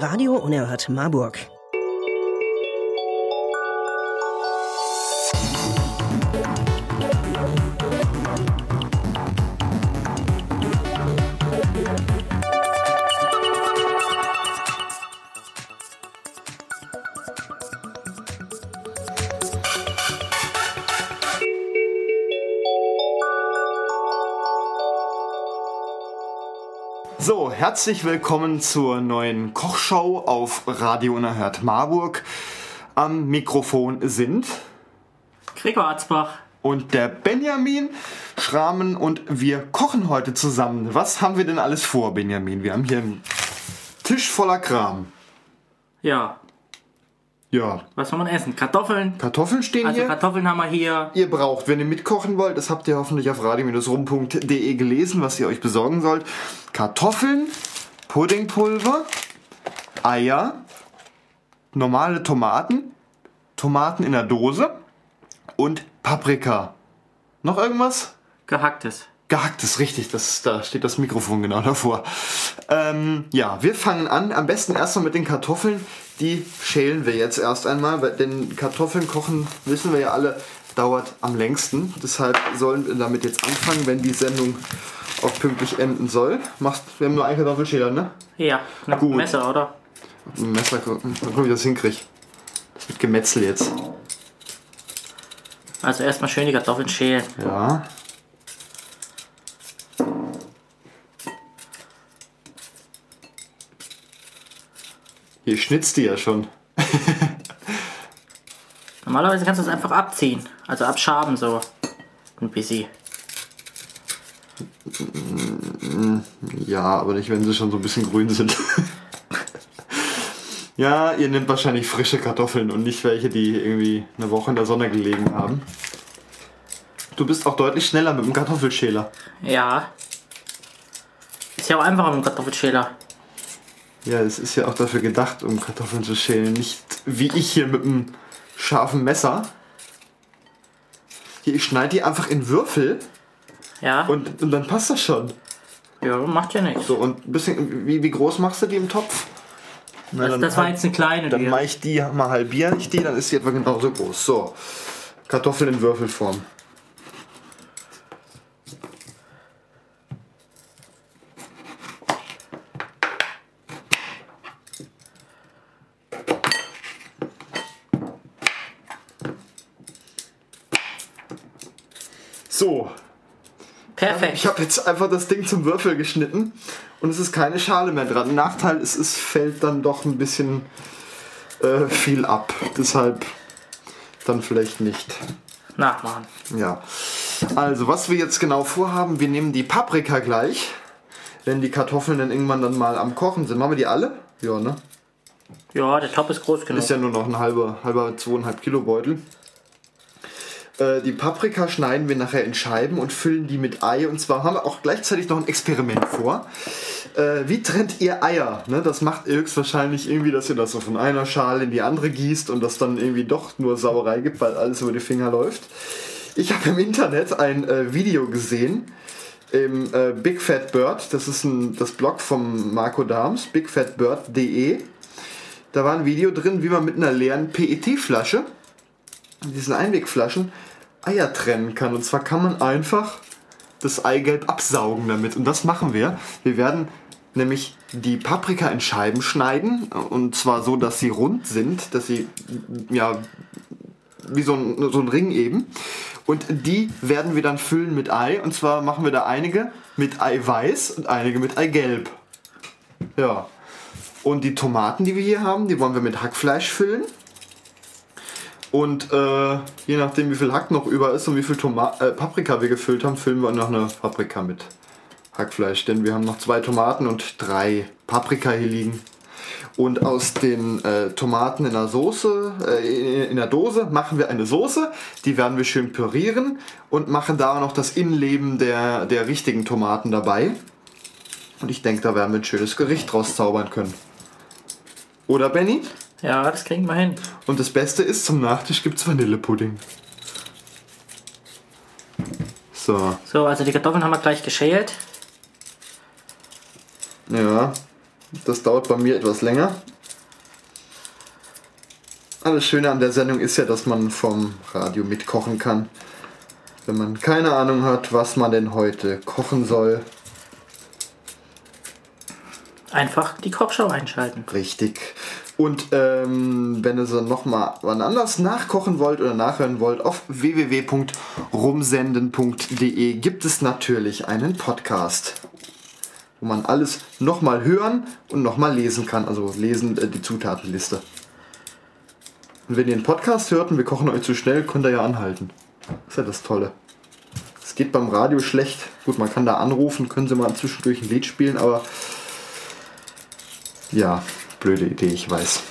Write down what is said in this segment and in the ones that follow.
Radio Unerhört Marburg. Herzlich willkommen zur neuen Kochshow auf Radio Unerhört Marburg. Am Mikrofon sind Gregor Arzbach. und der Benjamin Schramen und wir kochen heute zusammen. Was haben wir denn alles vor, Benjamin? Wir haben hier einen Tisch voller Kram. Ja, Ja, was soll man essen? Kartoffeln. Kartoffeln stehen Also hier. Kartoffeln haben wir hier. ihr braucht, wenn ihr mitkochen wollt, das habt ihr hoffentlich auf radio-rum.de gelesen, was ihr euch besorgen sollt. Kartoffeln, Puddingpulver, Eier, normale Tomaten, Tomaten in der Dose und Paprika. Noch irgendwas? Gehacktes. Gehacktes, richtig, das, da steht das Mikrofon genau davor. Ähm, ja, wir fangen an. Am besten erstmal mit den Kartoffeln. Die schälen wir jetzt erst einmal, weil den Kartoffeln kochen, wissen wir ja alle, dauert am längsten. Deshalb sollen wir damit jetzt anfangen, wenn die Sendung auch pünktlich enden soll. Machst, wir haben nur einen Kartoffelschäler, ne? Ja, mit Gut. Messer, oder? Ein Messer, mal gucken, wie ich das hinkriege. Das wird Gemetzel jetzt. Also erstmal schön die Kartoffeln schälen. Ja. Hier schnitzt die ja schon. Normalerweise kannst du es einfach abziehen. Also abschaben so. Ein bisschen. Ja, aber nicht, wenn sie schon so ein bisschen grün sind. ja, ihr nehmt wahrscheinlich frische Kartoffeln und nicht welche, die irgendwie eine Woche in der Sonne gelegen haben. Du bist auch deutlich schneller mit dem Kartoffelschäler. Ja. Ist ja auch einfacher mit dem Kartoffelschäler. Ja, es ist ja auch dafür gedacht, um Kartoffeln zu schälen. Nicht wie ich hier mit einem scharfen Messer. Hier, ich schneide die einfach in Würfel Ja. und, und dann passt das schon. ja, macht ja nichts. So, und ein bisschen, wie, wie groß machst du die im Topf? Na, Das, das war halt- jetzt eine kleine. Dann mache ich die mal halbiere ich die, dann ist die etwa genauso groß. So, Kartoffeln in Würfelform. So, Perfekt. ich habe jetzt einfach das Ding zum Würfel geschnitten und es ist keine Schale mehr dran. Nachteil ist, es fällt dann doch ein bisschen äh, viel ab. Deshalb dann vielleicht nicht. Nachmachen. Ja. Also, was wir jetzt genau vorhaben, wir nehmen die Paprika gleich, wenn die Kartoffeln dann irgendwann dann mal am Kochen sind. Machen wir die alle? Ja, ne? Ja, der Top ist groß genug. Ist ja nur noch ein halber, halber zweieinhalb Kilo Beutel. Äh, Die Paprika schneiden wir nachher in Scheiben und füllen die mit Ei. Und zwar haben wir auch gleichzeitig noch ein Experiment vor. Äh, wie trennt ihr Eier? Ne, das macht ihr höchstwahrscheinlich irgendwie, dass ihr das so von einer Schale in die andere gießt und das dann irgendwie doch nur Sauerei gibt, weil alles über die Finger läuft. Ich habe im Internet ein äh, Video gesehen im äh, Big Fat Bird. Das ist ein, das Blog vom Marco Dahms, bigfatbird.de. Da war ein Video drin, wie man mit einer leeren PET-Flasche, diesen Einwegflaschen, Eier trennen kann. Und zwar kann man einfach das Eigelb absaugen damit. Und das machen wir. Wir werden nämlich die Paprika in Scheiben schneiden. Und zwar so, dass sie rund sind, dass sie ja wie so ein, so ein Ring eben. Und die werden wir dann füllen mit Ei. Und zwar machen wir da einige mit Eiweiß und einige mit Eigelb. Ja. Und die Tomaten, die wir hier haben, die wollen wir mit Hackfleisch füllen. Und äh, je nachdem, wie viel Hack noch über ist und wie viel Toma äh, Paprika wir gefüllt haben, füllen wir noch eine Paprika mit Hackfleisch. Denn wir haben noch zwei Tomaten und drei Paprika hier liegen. Und aus den äh, Tomaten in der Soße, äh, in der Dose, machen wir eine Soße. Die werden wir schön pürieren und machen da noch das Innenleben der, der richtigen Tomaten dabei. Und ich denke, da werden wir ein schönes Gericht draus zaubern können. Oder Benny? Ja, das kriegen wir hin. Und das Beste ist, zum Nachtisch gibt es Vanillepudding. So, So, also die Kartoffeln haben wir gleich geschält. ja. Das dauert bei mir etwas länger. Alles Schöne an der Sendung ist ja, dass man vom Radio mitkochen kann. Wenn man keine Ahnung hat, was man denn heute kochen soll. Einfach die Kochschau einschalten. Richtig. Und ähm, wenn ihr so nochmal wann anders nachkochen wollt oder nachhören wollt, auf www.rumsenden.de gibt es natürlich einen Podcast, wo man alles nochmal hören und nochmal lesen kann. Also lesen äh, die Zutatenliste. Und wenn ihr einen Podcast hört und wir kochen euch zu schnell, könnt ihr ja anhalten. Das ist ja das Tolle. Es geht beim Radio schlecht. Gut, man kann da anrufen, können sie mal zwischendurch ein Lied spielen, aber ja, blöde Idee, ich weiß.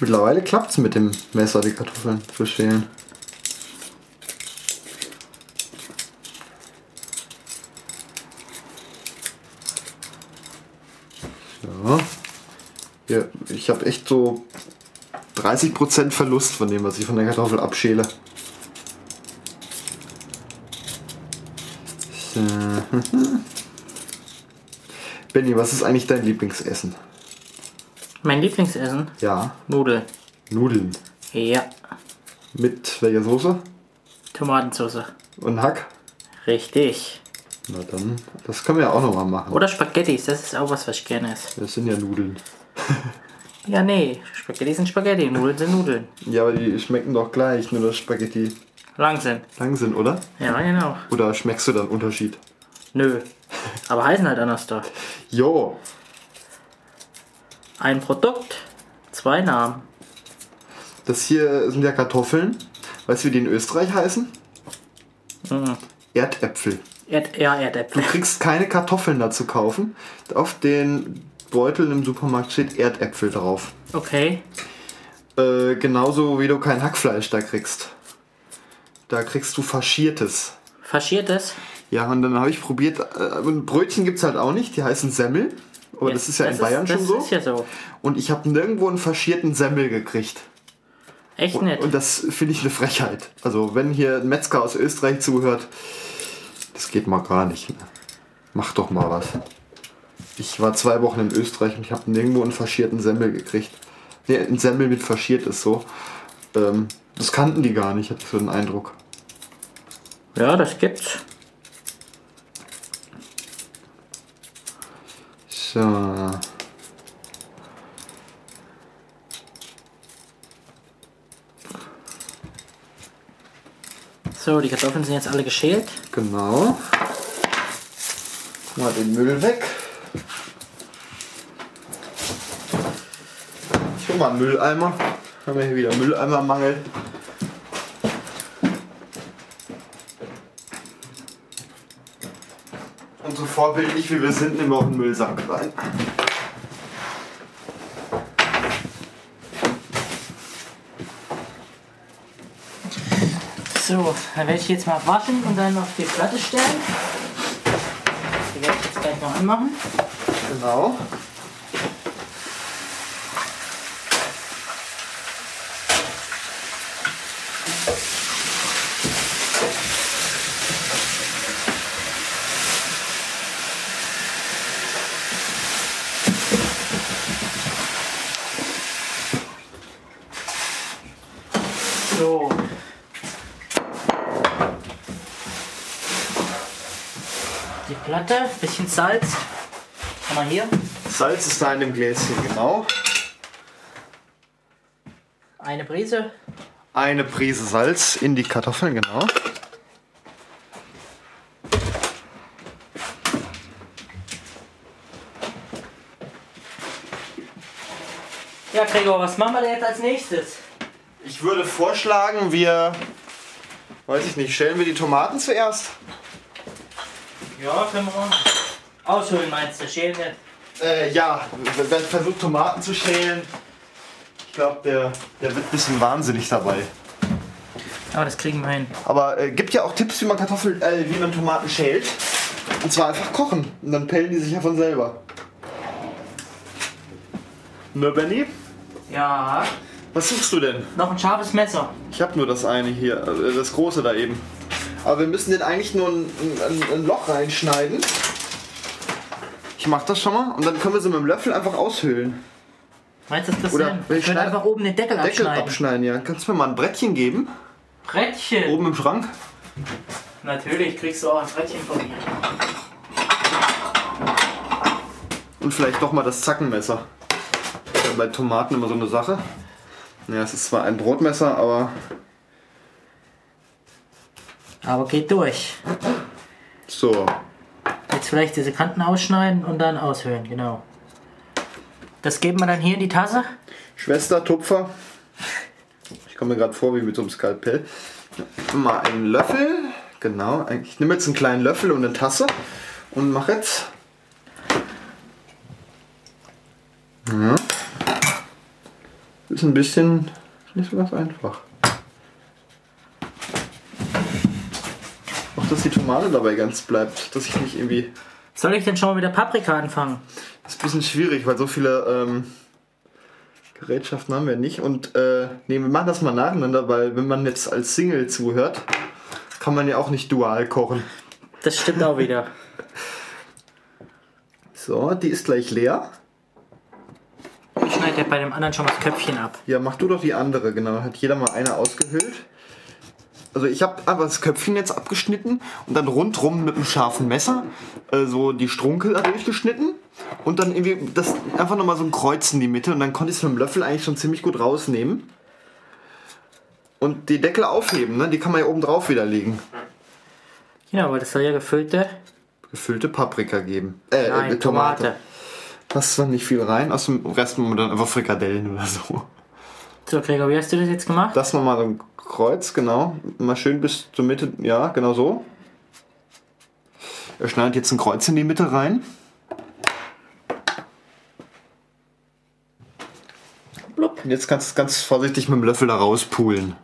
Mittlerweile klappt es mit dem Messer, die Kartoffeln zu schälen. Ja. ja ich habe echt so 30% Verlust von dem, was ich von der Kartoffel abschäle. So. Benny, was ist eigentlich dein Lieblingsessen? Mein Lieblingsessen? Ja, Nudeln. Nudeln. Ja. Mit welcher Soße? Tomatensauce. Und Hack? Richtig. Na dann, das können wir ja auch nochmal machen. Oder Spaghettis, das ist auch was, was ich gerne esse. Das sind ja Nudeln. Ja, nee, Spaghetti sind Spaghetti, Nudeln sind Nudeln. Ja, aber die schmecken doch gleich, nur dass Spaghetti Lang sind. lang sind, oder? Ja, genau. Oder schmeckst du dann Unterschied? Nö. Aber heißen halt anders da. Jo, Ein Produkt, zwei Namen. das hier sind ja Kartoffeln. Weißt du, wie die in Österreich heißen? Mhm. Erdäpfel. Erd ja, Erdäpfel. Du kriegst keine Kartoffeln dazu kaufen. Auf den Beuteln im Supermarkt steht Erdäpfel drauf. Okay. Äh, genauso wie du kein Hackfleisch da kriegst. Da kriegst du faschiertes. Faschiertes. Ja, und dann habe ich probiert, äh, und Brötchen gibt es halt auch nicht, die heißen Semmel. Aber das ist ja in Bayern das schon so. ist ja so. Und ich habe nirgendwo einen faschierten Semmel gekriegt. Echt Und, nett. und das finde ich eine Frechheit. Also wenn hier ein Metzger aus Österreich zuhört, das geht mal gar nicht. Ne? Mach doch mal was. Ich war zwei Wochen in Österreich und ich habe nirgendwo einen faschierten Semmel gekriegt. Nee, ein Semmel mit faschiert ist so. Ähm, das kannten die gar nicht, hatte ich so den Eindruck. Ja, das gibt's. So. So, die Kartoffeln sind jetzt alle geschält. Genau. Mal den Müll weg. Ich hol mal einen Mülleimer. Haben wir hier wieder Mülleimermangel. Und so vorbildlich wie wir sind, nehmen wir auch einen Müllsack rein. So, dann werde ich jetzt mal waschen und dann auf die Platte stellen. Die werde ich jetzt gleich noch anmachen. Genau. So. Die Platte, bisschen Salz. Haben wir hier. Salz ist da in dem Gläschen, genau. Eine Prise. Eine Prise Salz in die Kartoffeln, genau. Ja, Gregor, was machen wir denn jetzt als nächstes? Ich würde vorschlagen, wir, weiß ich nicht, stellen wir die Tomaten zuerst. Ja, können wir machen. Ausholen meinst du, schälen nicht. Äh, ja, wer versucht Tomaten zu schälen, ich glaube, der, der wird ein bisschen wahnsinnig dabei. Aber das kriegen wir hin. Aber äh, gibt ja auch Tipps, wie man Kartoffeln, äh, wie man Tomaten schält. Und zwar einfach kochen. Und dann pellen die sich ja von selber. Ne, Benny? Ja. Was suchst du denn? Noch ein scharfes Messer. Ich habe nur das eine hier, äh, das große da eben. Aber wir müssen den eigentlich nur ein, ein, ein Loch reinschneiden. Ich mach das schon mal und dann können wir sie mit dem Löffel einfach aushöhlen. Meinst du, das ist Oder Ich würde einfach oben den Deckel, Deckel abschneiden. abschneiden, ja. Kannst du mir mal ein Brettchen geben? Brettchen. Oben im Schrank? Natürlich kriegst du auch ein Brettchen von mir. Und vielleicht doch mal das Zackenmesser. Das ist ja bei Tomaten immer so eine Sache. Ja, es ist zwar ein Brotmesser, aber Aber geht durch. so. Jetzt vielleicht diese Kanten ausschneiden und dann aushöhlen, genau. Das geben wir dann hier in die Tasse. Schwester, Tupfer. Ich komme mir gerade vor wie mit so einem Skalpell. Mal einen Löffel. Genau. Ich nehme jetzt einen kleinen Löffel und eine Tasse und mache jetzt. Ja. Ist ein bisschen. Nicht so ganz einfach. Dass die Tomate dabei ganz bleibt, dass ich nicht irgendwie. Soll ich denn schon mal mit der Paprika anfangen? Das ist ein bisschen schwierig, weil so viele ähm, Gerätschaften haben wir nicht. Und äh, nee, wir machen das mal nacheinander, weil wenn man jetzt als Single zuhört, kann man ja auch nicht dual kochen. Das stimmt auch wieder. So, die ist gleich leer. Ich schneide ja bei dem anderen schon das Köpfchen ab. Ja, mach du doch die andere, genau. Hat jeder mal eine ausgehöhlt. Also ich habe einfach das Köpfchen jetzt abgeschnitten und dann rundrum mit einem scharfen Messer äh, so die Strunkel durchgeschnitten und dann irgendwie das einfach nochmal so ein Kreuz in die Mitte und dann konnte ich es mit dem Löffel eigentlich schon ziemlich gut rausnehmen. Und die Deckel aufheben, ne? die kann man ja oben drauf wieder legen. Genau, weil das soll ja gefüllte Gefüllte Paprika geben. Äh, Nein, äh, Tomate. Passt zwar nicht viel rein, aus dem Rest machen wir dann einfach Frikadellen oder so. So, Gregor, wie hast du das jetzt gemacht? Das nochmal so ein Kreuz, genau. Mal schön bis zur Mitte, ja, genau so. Er schneidet jetzt ein Kreuz in die Mitte rein. Blub. Und jetzt kannst du ganz vorsichtig mit dem Löffel da rauspulen.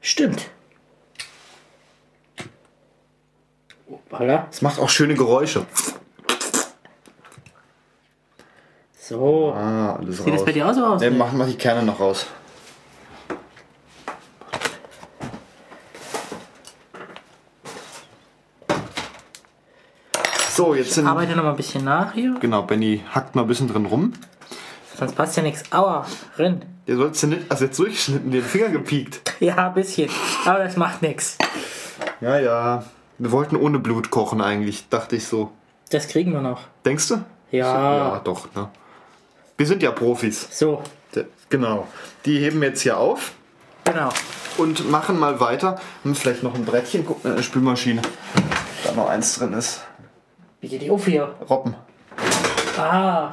Stimmt. Voilà. Das macht auch schöne Geräusche. So. Ah, alles Sieht das raus. bei dir auch so aus? Ne, mach, mach die Kerne noch raus. So, jetzt sind. Arbeite noch mal ein bisschen nach hier. Genau, Benny hackt mal ein bisschen drin rum. Sonst passt ja nichts. Aua, Rinn. Der sollst du nicht, also jetzt durchgeschnitten, den Finger gepiekt. Ja, ein bisschen. Aber das macht nichts. Ja, ja. Wir wollten ohne Blut kochen eigentlich, dachte ich so. Das kriegen wir noch. Denkst du? Ja. Ja, doch, ne? Wir sind ja Profis. So, Genau. Die heben wir jetzt hier auf genau. und machen mal weiter. Hm, vielleicht noch ein Brettchen, guck eine Spülmaschine. Da noch eins drin ist. Wie geht die auf hier? Robben. Ah,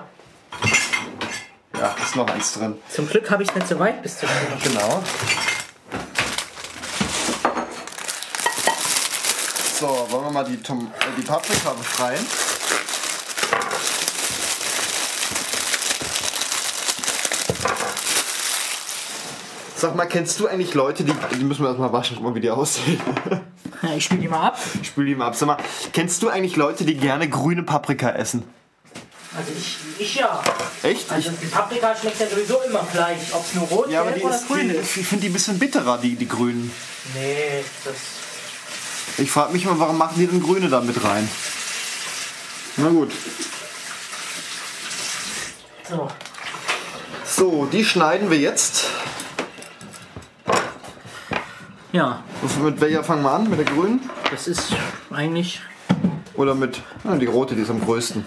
Ja, ist noch eins drin. zum Glück habe ich es nicht so weit bis zur Spülmaschine. Genau. So, wollen wir mal die, Tom äh, die Paprika befreien? Sag mal, kennst du eigentlich Leute, die. Die müssen wir erstmal waschen, guck mal, wie die aussehen. Ja, ich spüle die mal ab. Ich spül die mal ab. Sag mal, kennst du eigentlich Leute, die gerne grüne Paprika essen? Also ich, ich ja. Echt? Also die Paprika schmeckt ja sowieso immer gleich. Ob es nur rot, ja, aber die oder ist, grün die, ist. ich finde die ein bisschen bitterer, die, die grünen. Nee, das... Ich frage mich mal, warum machen die denn grüne da mit rein? Na gut. So. So, die schneiden wir jetzt. Ja, Mit welcher fangen wir an? Mit der grünen? das ist eigentlich... Oder mit. Ah, die rote, die ist am größten.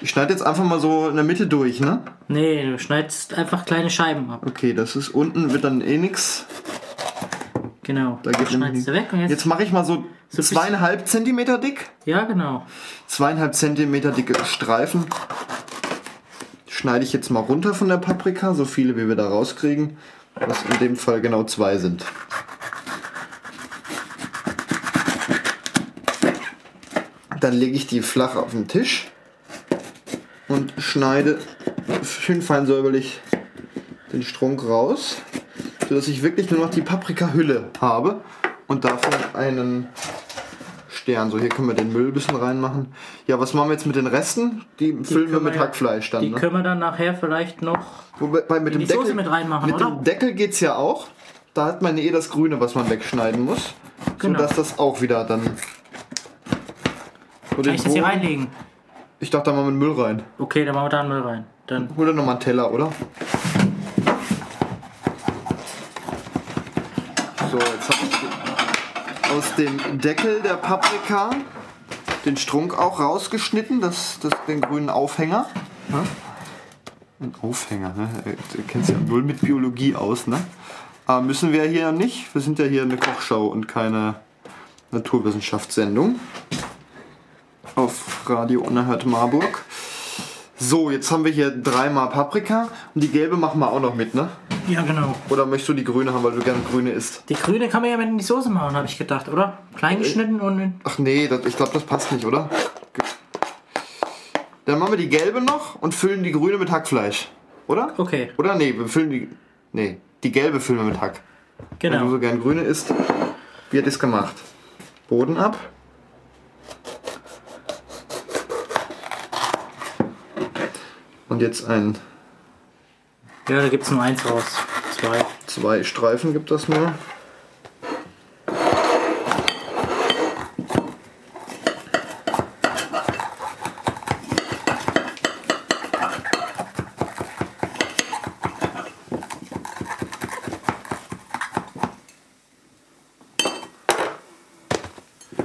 Ich schneide jetzt einfach mal so in der Mitte durch, ne? Nee, du schneidest einfach kleine Scheiben ab. Okay, das ist unten, wird dann eh nix. Genau. Da geht schneidest du weg und jetzt... Jetzt mache ich mal so So zweieinhalb Zentimeter dick. Ja, genau. Zweieinhalb Zentimeter dicke Streifen. Schneide ich jetzt mal runter von der Paprika, so viele wie wir da rauskriegen. Was in dem Fall genau zwei sind. Dann lege ich die flach auf den Tisch und schneide schön fein säuberlich den Strunk raus, sodass ich wirklich nur noch die Paprikahülle habe und davon einen Stern. So, hier können wir den Müll ein bisschen reinmachen. Ja, was machen wir jetzt mit den Resten? Die, füllen wir mit Hackfleisch dann. Die Ne? können wir dann nachher vielleicht noch... Wobei mit in dem die Soße Deckel, mit reinmachen, mit oder? dem Deckel geht's ja auch. Da hat man eh das Grüne, was man wegschneiden muss. Genau. Sodass das auch wieder dann. So Kann ich das hier reinlegen? Ich dachte, da machen wir den Müll rein. Okay, dann machen wir da einen Müll rein. Dann Hol dir nochmal einen Teller, oder? So, jetzt habe ich aus dem Deckel der Paprika den Strunk auch rausgeschnitten, das, das, den grünen Aufhänger. Ne? Ein Aufhänger, ne? Du kennst ja null mit Biologie aus, ne? Aber müssen wir hier nicht. Wir sind ja hier eine Kochschau und keine Naturwissenschaftssendung. Auf Radio Unerhört Marburg. So, jetzt haben wir hier dreimal Paprika und die gelbe machen wir auch noch mit, ne? Ja, genau. Oder möchtest du die grüne haben, weil du gerne grüne isst? Die grüne kann man ja mit in die Soße machen, habe ich gedacht, oder? Klein geschnitten und in Ach nee, das, ich glaube, das passt nicht, oder? Dann machen wir die gelbe noch und füllen die grüne mit Hackfleisch. Oder? Okay, Oder nee, wir füllen die. Nee, die gelbe füllen wir mit Hack. Wenn du genau. so gern grüne isst, wird es gemacht. Boden ab. Und jetzt ein, Ja, da gibt es nur eins raus. Zwei. zwei Streifen gibt das nur.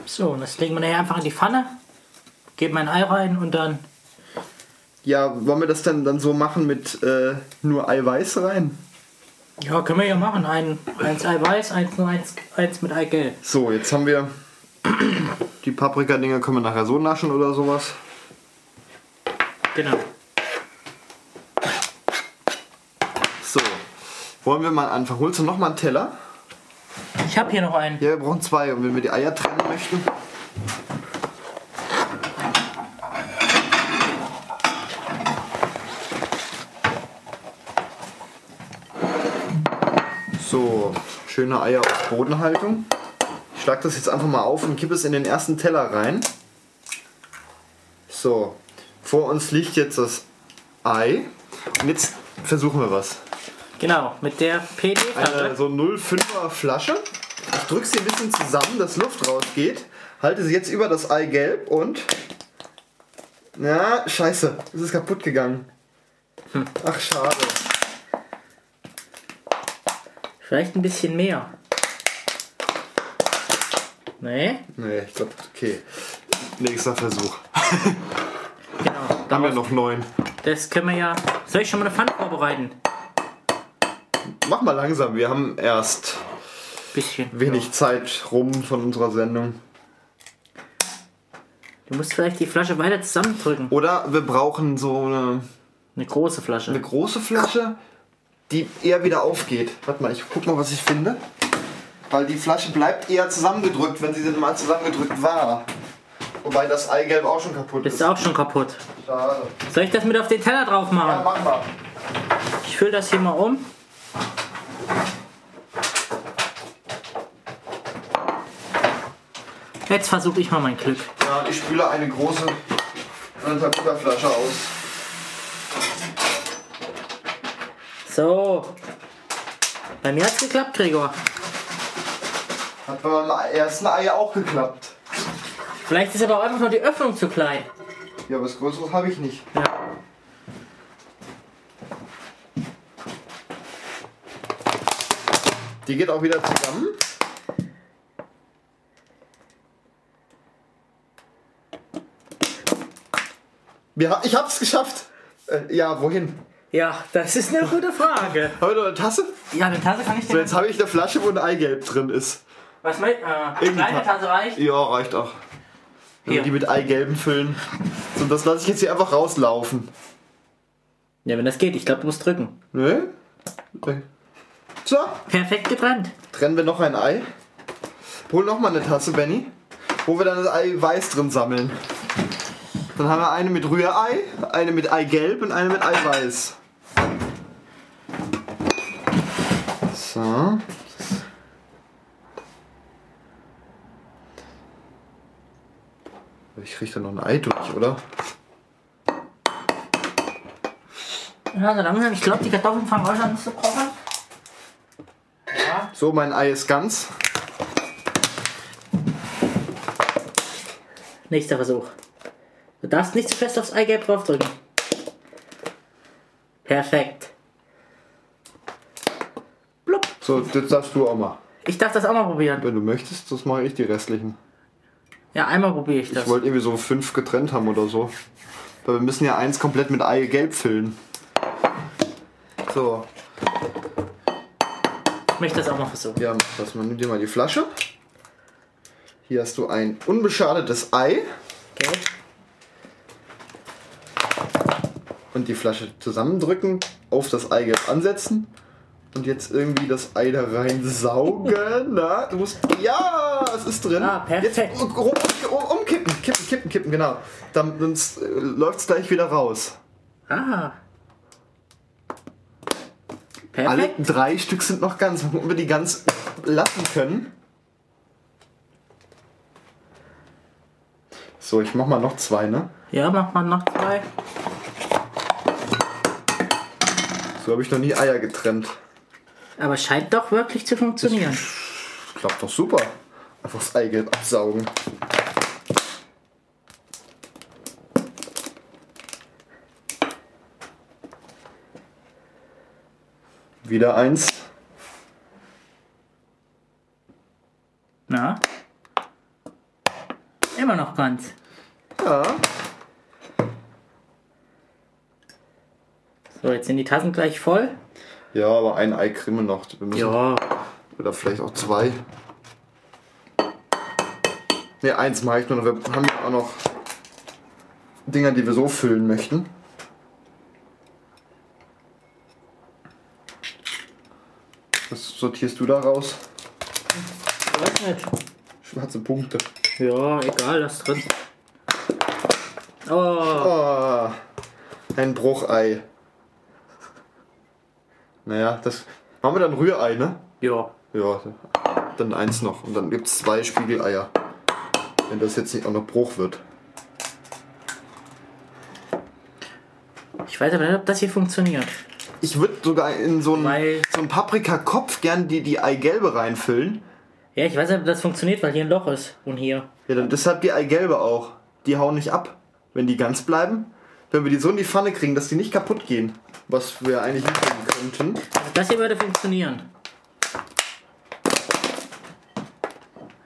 So, und das legen wir nachher einfach in die Pfanne. Geben ein Ei rein und dann. Ja, wollen wir das denn dann so machen mit äh, nur Eiweiß rein? Ja, können wir ja machen. Ein, eins Eiweiß, eins nur eins, eins mit Eigelb. So, jetzt haben wir die Paprika-Dinger, können wir nachher so naschen oder sowas. Genau. So, wollen wir mal anfangen. Holst du noch mal einen Teller? Ich habe hier noch einen. Ja, wir brauchen zwei. Und wenn wir die Eier trennen möchten. So, schöne Eier aus Bodenhaltung. Ich schlag das jetzt einfach mal auf und kippe es in den ersten Teller rein. So, vor uns liegt jetzt das Ei. Und jetzt versuchen wir was. Genau, mit der Eine PD-Flasche. so 0,5er Flasche. Ich drücke sie ein bisschen zusammen, dass Luft rausgeht. Halte sie jetzt über das Eigelb und. Na, scheiße, es ist kaputt gegangen. Ach, schade. Vielleicht ein bisschen mehr. Nee, Nee, ich glaube, okay. Nächster Versuch. genau. Haben wir noch neun. Das können wir ja. Soll ich schon mal eine Pfanne vorbereiten? Mach mal langsam, wir haben erst Bisschen. wenig Zeit rum von unserer Sendung. Du musst vielleicht die Flasche weiter zusammendrücken. Oder wir brauchen so eine, Eine große Flasche. eine große Flasche, die eher wieder aufgeht. Warte mal, ich guck mal, was ich finde. Weil die Flasche bleibt eher zusammengedrückt, wenn sie denn mal zusammengedrückt war. Wobei das Eigelb auch schon kaputt ist. ist auch schon kaputt. Schade. Soll ich das mit auf den Teller drauf Ja, machen? mach mal. Ich fülle das hier mal um. Jetzt versuche ich mal mein Glück. Ja, ich spüle eine große Flasche aus. So. Bei mir hat's geklappt, Gregor. Hat beim ersten Ei auch geklappt. Vielleicht ist aber auch einfach nur die Öffnung zu klein. Ja, was Größeres habe ich nicht. Ja. Die geht auch wieder zusammen. Ja, ich hab's geschafft. Äh, ja, wohin? Ja, das ist eine gute Frage. Haben wir noch eine Tasse? Ja, eine Tasse kann ich So, dir. jetzt habe ich eine Flasche, wo ein Eigelb drin ist. Was mit? Äh, Irgendeine kleine Ta- Tasse reicht. Ja, reicht auch. Wenn wir die mit Eigelben füllen. So, das lasse ich jetzt hier einfach rauslaufen. Ja, wenn das geht. Ich glaube, du musst drücken. Ne? Okay. So, Perfekt getrennt. trennen wir noch ein Ei. Hol noch mal eine Tasse, Benny. Wo wir dann das Ei weiß drin sammeln. Dann haben wir eine mit Rührei, eine mit Eigelb und eine mit Eiweiß. So. Ich krieg da noch ein Ei durch, oder? Ja, so langsam. Ich glaube, die Kartoffeln fangen auch schon an zu kochen. Ja. So, mein Ei ist ganz. Nächster Versuch. Du darfst nicht zu fest aufs Eigelb draufdrücken. Perfekt. Blub. So, jetzt darfst du auch mal. Ich darf das auch mal probieren. Wenn du möchtest, das mache ich die restlichen. Ja, einmal probiere ich das. Ich wollte irgendwie so fünf getrennt haben oder so. Weil wir müssen ja eins komplett mit Eigelb füllen. So, Ich möchte das auch mal versuchen. ja, lass mal, nimm dir mal die Flasche. Hier hast du ein unbeschadetes Ei Okay. und die Flasche zusammendrücken, auf das Eigelb ansetzen und jetzt irgendwie das Ei da rein saugen. Na, du musst. Ja, es ist drin. Ah, perfekt. Jetzt um, um, um, umkippen, kippen, kippen, kippen, genau. Dann sonst, äh, läuft es gleich wieder raus. Ah. Alle Perfekt. drei Stück sind noch ganz. Ob wir die ganz lassen können. So, ich mach mal noch zwei, ne? Ja, mach mal noch zwei. So habe ich noch nie Eier getrennt. Aber scheint doch wirklich zu funktionieren. Klappt doch super. Einfach das Eigelb absaugen. Wieder eins. Na? Immer noch ganz. Ja. So, jetzt sind die Tassen gleich voll. Ja, aber ein Ei kriegen wir noch. Ja. Oder vielleicht auch zwei. Ne, eins mache ich nur noch. Wir haben ja auch noch Dinger, die wir so füllen möchten. Was sortierst du da raus? Weiß nicht. Schwarze Punkte. Ja, egal, lass drin. Oh, Oh, ein Bruchei. Naja, das. Machen wir dann Rührei, ne? ja. Ja, dann eins noch. Und dann gibt es zwei Spiegeleier. Wenn das jetzt nicht auch noch Bruch wird. Ich weiß aber nicht, ob das hier funktioniert. Ich würde sogar in so einen, so einen Paprikakopf gern die, die Eigelbe reinfüllen. Ja, ich weiß nicht, ob das funktioniert, weil hier ein Loch ist. Und hier. Ja, dann deshalb die Eigelbe auch. Die hauen nicht ab. Wenn die ganz bleiben, wenn wir die so in die Pfanne kriegen, dass die nicht kaputt gehen. Was wir eigentlich hinkriegen könnten. Das hier würde funktionieren.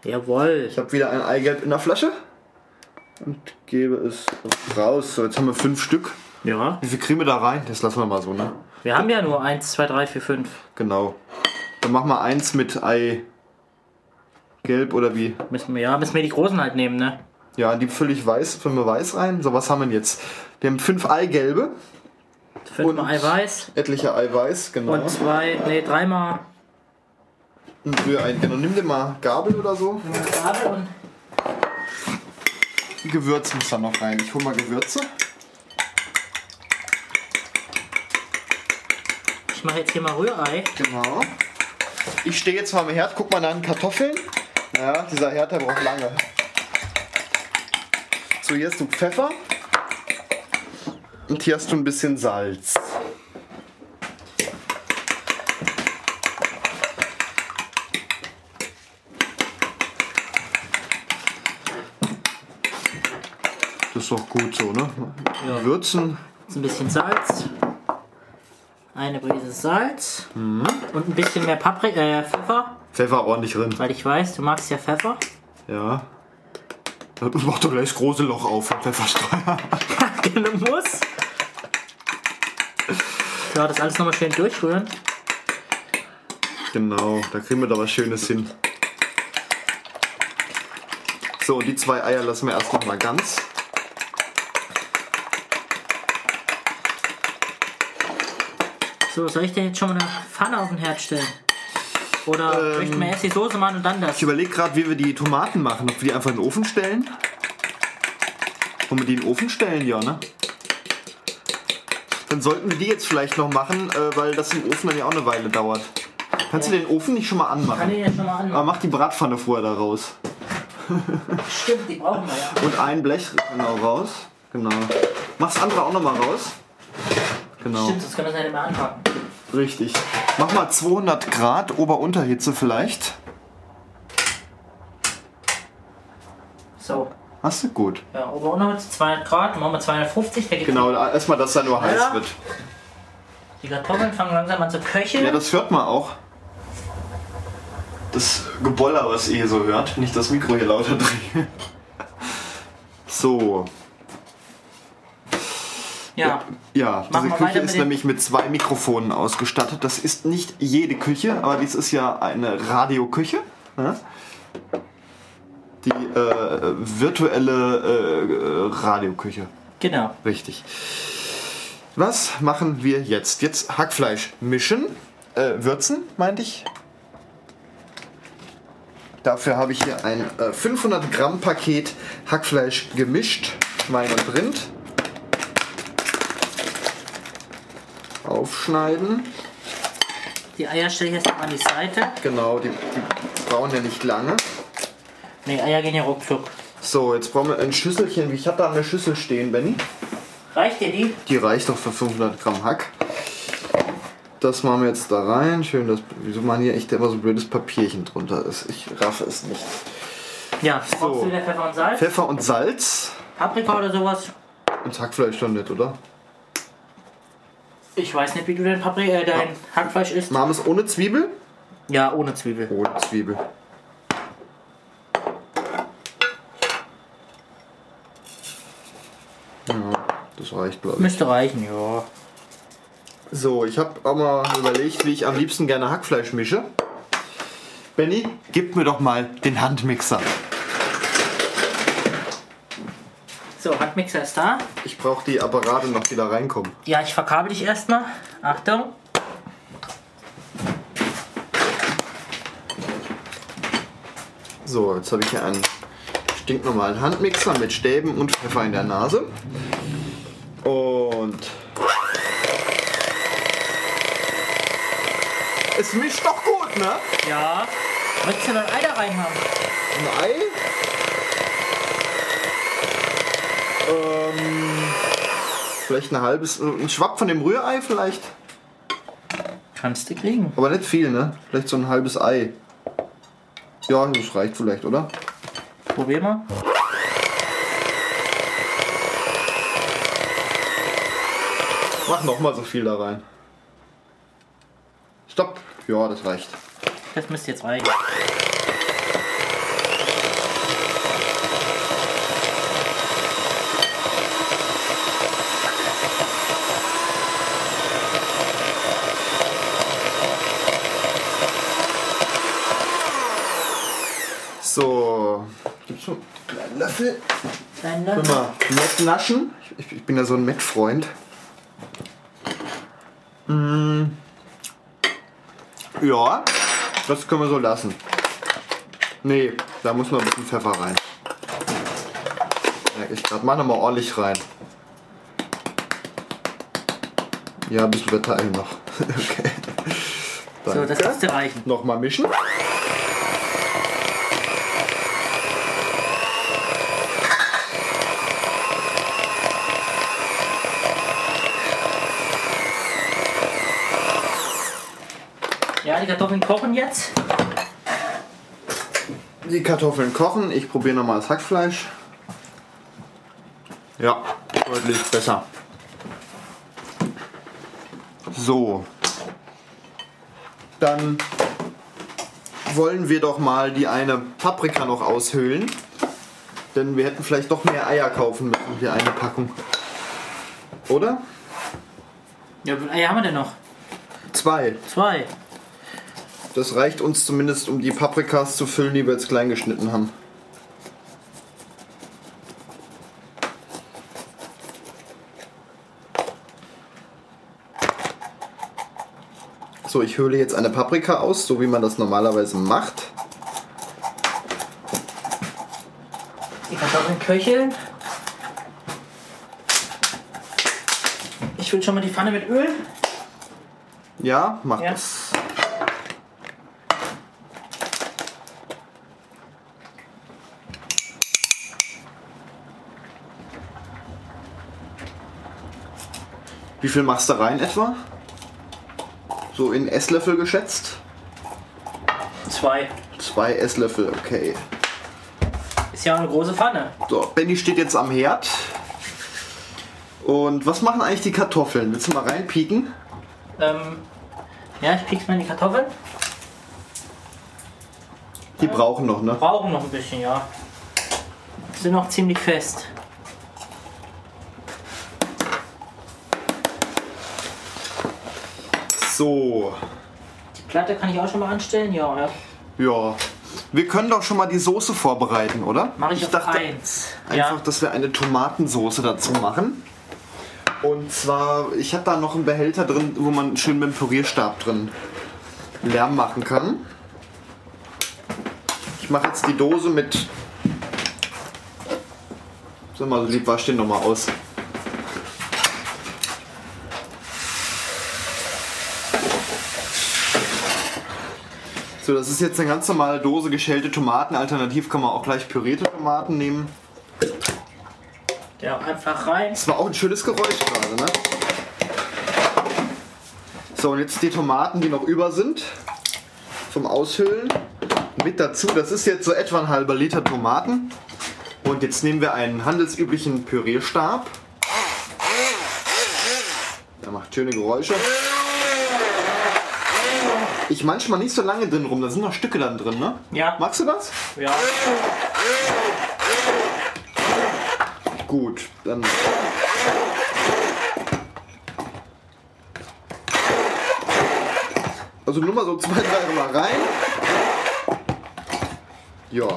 Jawohl. Ich habe wieder ein Eigelb in der Flasche. Und gebe es raus. So, jetzt haben wir fünf Stück. Ja. Wie viel kriegen wir da rein? Das lassen wir mal so, ne? Wir haben ja nur 1, 2, 3, 4, 5. Genau. Dann machen wir eins mit Eigelb oder wie? Müssen wir, ja, müssen wir die großen halt nehmen, ne? Ja, die fülle ich weiß, füllen wir weiß rein. So, was haben wir denn jetzt? Wir haben fünf Eigelbe, Fünfmal Eiweiß etliche Eiweiß, genau. und zwei, nee, dreimal ein Rührei. Genau, nimm dir mal Gabel oder so. Gabel und Gewürz muss da noch rein. Ich hol mal Gewürze. ich mache jetzt hier mal Rührei. Genau. Ich stehe jetzt mal am Herd, guck mal nach den Kartoffeln. Naja, dieser Herd, der braucht lange. So, hier hast du Pfeffer. Und hier hast du ein bisschen Salz. Das ist doch gut so, ne? Ja. Würzen. Jetzt ein bisschen Salz. Eine Prise Salz. Mhm. Und ein bisschen mehr Paprika, äh, Pfeffer. Pfeffer ordentlich drin. Weil ich weiß, du magst ja Pfeffer. Ja. Das macht doch gleich das große Loch auf vom Pfefferstreuer. Genau muss. Ja, das alles nochmal schön durchrühren. Genau, da kriegen wir doch was Schönes hin. So, und die zwei Eier lassen wir erst noch mal ganz. So, soll ich denn jetzt schon mal eine Pfanne auf den Herd stellen? Oder Ähm, möchten wir erst die Soße machen und dann das? Ich überlege gerade, wie wir die Tomaten machen. Ob wir die einfach in den Ofen stellen? Wollen wir die in den Ofen stellen? Ja, ne? Dann sollten wir die jetzt vielleicht noch machen, äh, weil das im Ofen dann ja auch eine Weile dauert. Kannst du den Ofen nicht schon mal Kann anmachen? ich jetzt nochmal Aber anmachen? mach die Bratpfanne vorher da raus. Stimmt, die brauchen wir ja. Und ein Blech genau raus. Genau. Mach das andere auch noch mal raus. Genau. Stimmt, das können wir nicht mehr anpacken. Richtig. Mach mal 200 Grad Ober-Unterhitze vielleicht. So. Hast du gut. Ja, Ober-Unterholz 200 Grad, machen wir 250. Da geht Genau, erstmal, dass er nur heiß Schneller. wird. Die Kartoffeln fangen langsam an zu köcheln. Ja, das hört man auch. Das Geboller, was ihr hier so hört, wenn ich das Mikro hier lauter drehe. So, ja. ja, Machen diese Küche ist nämlich mit zwei Mikrofonen ausgestattet. Das ist nicht jede Küche, aber dies ist ja eine Radioküche. Ne? Die äh, virtuelle äh, Radioküche. genau. Richtig. Was machen wir jetzt? Jetzt Hackfleisch mischen, äh, würzen, meinte ich. Dafür habe ich hier ein äh, 500 Gramm Paket Hackfleisch gemischt, Schwein und Rind. Aufschneiden. Die Eier stelle ich jetzt noch an die Seite. Genau, die, die brauchen ja nicht lange. Ne, Eier gehen ja ruckzuck. So, jetzt brauchen wir ein Schüsselchen. Ich habe da eine Schüssel stehen, Benny. Reicht dir die? Die reicht doch für 500 Gramm Hack. Das machen wir jetzt da rein. Schön, dass, wieso man hier echt immer so blödes Papierchen drunter ist. Ich raffe es nicht. Ja. Brauchst du wieder Pfeffer und Salz? Pfeffer und Salz. Paprika oder sowas? Und Hackfleisch dann nicht, oder? Ich weiß nicht, wie du dein, Papri äh, dein Hackfleisch isst. Machen wir es ohne Zwiebel? Ja, ohne Zwiebel. Ohne Zwiebel. Ja, das reicht, glaube ich. Müsste reichen, ja. So, ich habe auch mal überlegt, wie ich am liebsten gerne Hackfleisch mische. Benny, gib mir doch mal den Handmixer. So, Hackmixer ist da. Ich brauche die Apparate noch, die da reinkommen. Ja, ich verkabel dich erstmal. Achtung. So, jetzt habe ich hier einen stinknormalen Handmixer mit Stäben und Pfeffer in der Nase. Und es mischt doch gut, ne? Ja. Möchtest du noch ein Ei da rein haben? Ein Ei. Ähm, vielleicht ein halbes, ein Schwapp von dem Rührei vielleicht. Kannst du kriegen. Aber nicht viel, ne? Vielleicht so ein halbes Ei. Ja, das reicht vielleicht, oder? Probier mal. Mach noch mal so viel da rein. Stopp. Ja, das reicht. Das müsste jetzt reichen. So. Gibt's schon einen Löffel? Dein Guck Löffel. mal, naschen. Ich, ich bin ja so ein Matt-Freund. Mm. Ja, das können wir so lassen. Nee, da muss noch ein bisschen Pfeffer rein. Merke ich gerade. Mal ordentlich rein. Ja, ein bisschen verteilen noch. okay. So, das müsste reichen. Nochmal mischen. Die Kartoffeln kochen jetzt. Die Kartoffeln kochen. Ich probiere nochmal das Hackfleisch. Ja, deutlich besser. So. Dann wollen wir doch mal die eine Paprika noch aushöhlen. Denn wir hätten vielleicht doch mehr Eier kaufen müssen, hier eine Packung. Oder? Ja, wie viele Eier haben wir denn noch? Zwei. Zwei. Das reicht uns zumindest, um die Paprikas zu füllen, die wir jetzt klein geschnitten haben. So, ich höhle jetzt eine Paprika aus, so wie man das normalerweise macht. Die Kartoffeln köcheln. Ich will schon mal die Pfanne mit Öl. Ja, mach Ja. das. Viel machst du rein etwa? So in Esslöffel geschätzt? Zwei. Zwei Esslöffel, okay. Ist ja auch eine große Pfanne. So, Benny steht jetzt am Herd. Und was machen eigentlich die Kartoffeln? Willst du mal reinpieken? Ähm, ja, ich piek's mal in die Kartoffeln. Die brauchen noch, ne? Brauchen noch ein bisschen, ja. Sind noch ziemlich fest. So, Die Platte kann ich auch schon mal anstellen, ja. ja. ja. Wir können doch schon mal die Soße vorbereiten, oder? Mache ich, auf dachte eins. einfach, Ja. dass wir eine Tomatensoße dazu machen. Und zwar, ich habe da noch einen Behälter drin, wo man schön mit dem Pürierstab drin Lärm machen kann. Ich mache jetzt die Dose mit. Sag mal, so lieb, wasch den nochmal aus. So, das ist jetzt eine ganz normale Dose geschälte Tomaten. Alternativ kann man auch gleich pürierte Tomaten nehmen. ja, einfach rein. Das war auch ein schönes Geräusch gerade, ne? So, und jetzt die Tomaten, die noch über sind, vom Aushöhlen mit dazu. Das ist jetzt so etwa ein halber Liter Tomaten. Und jetzt nehmen wir einen handelsüblichen Pürierstab. Der macht schöne Geräusche. Ich manchmal nicht so lange drin rum, da sind noch Stücke dann drin, ne? Ja. Magst du das? Ja. Gut, dann. Also nur mal so zwei, drei Mal rein. Ja.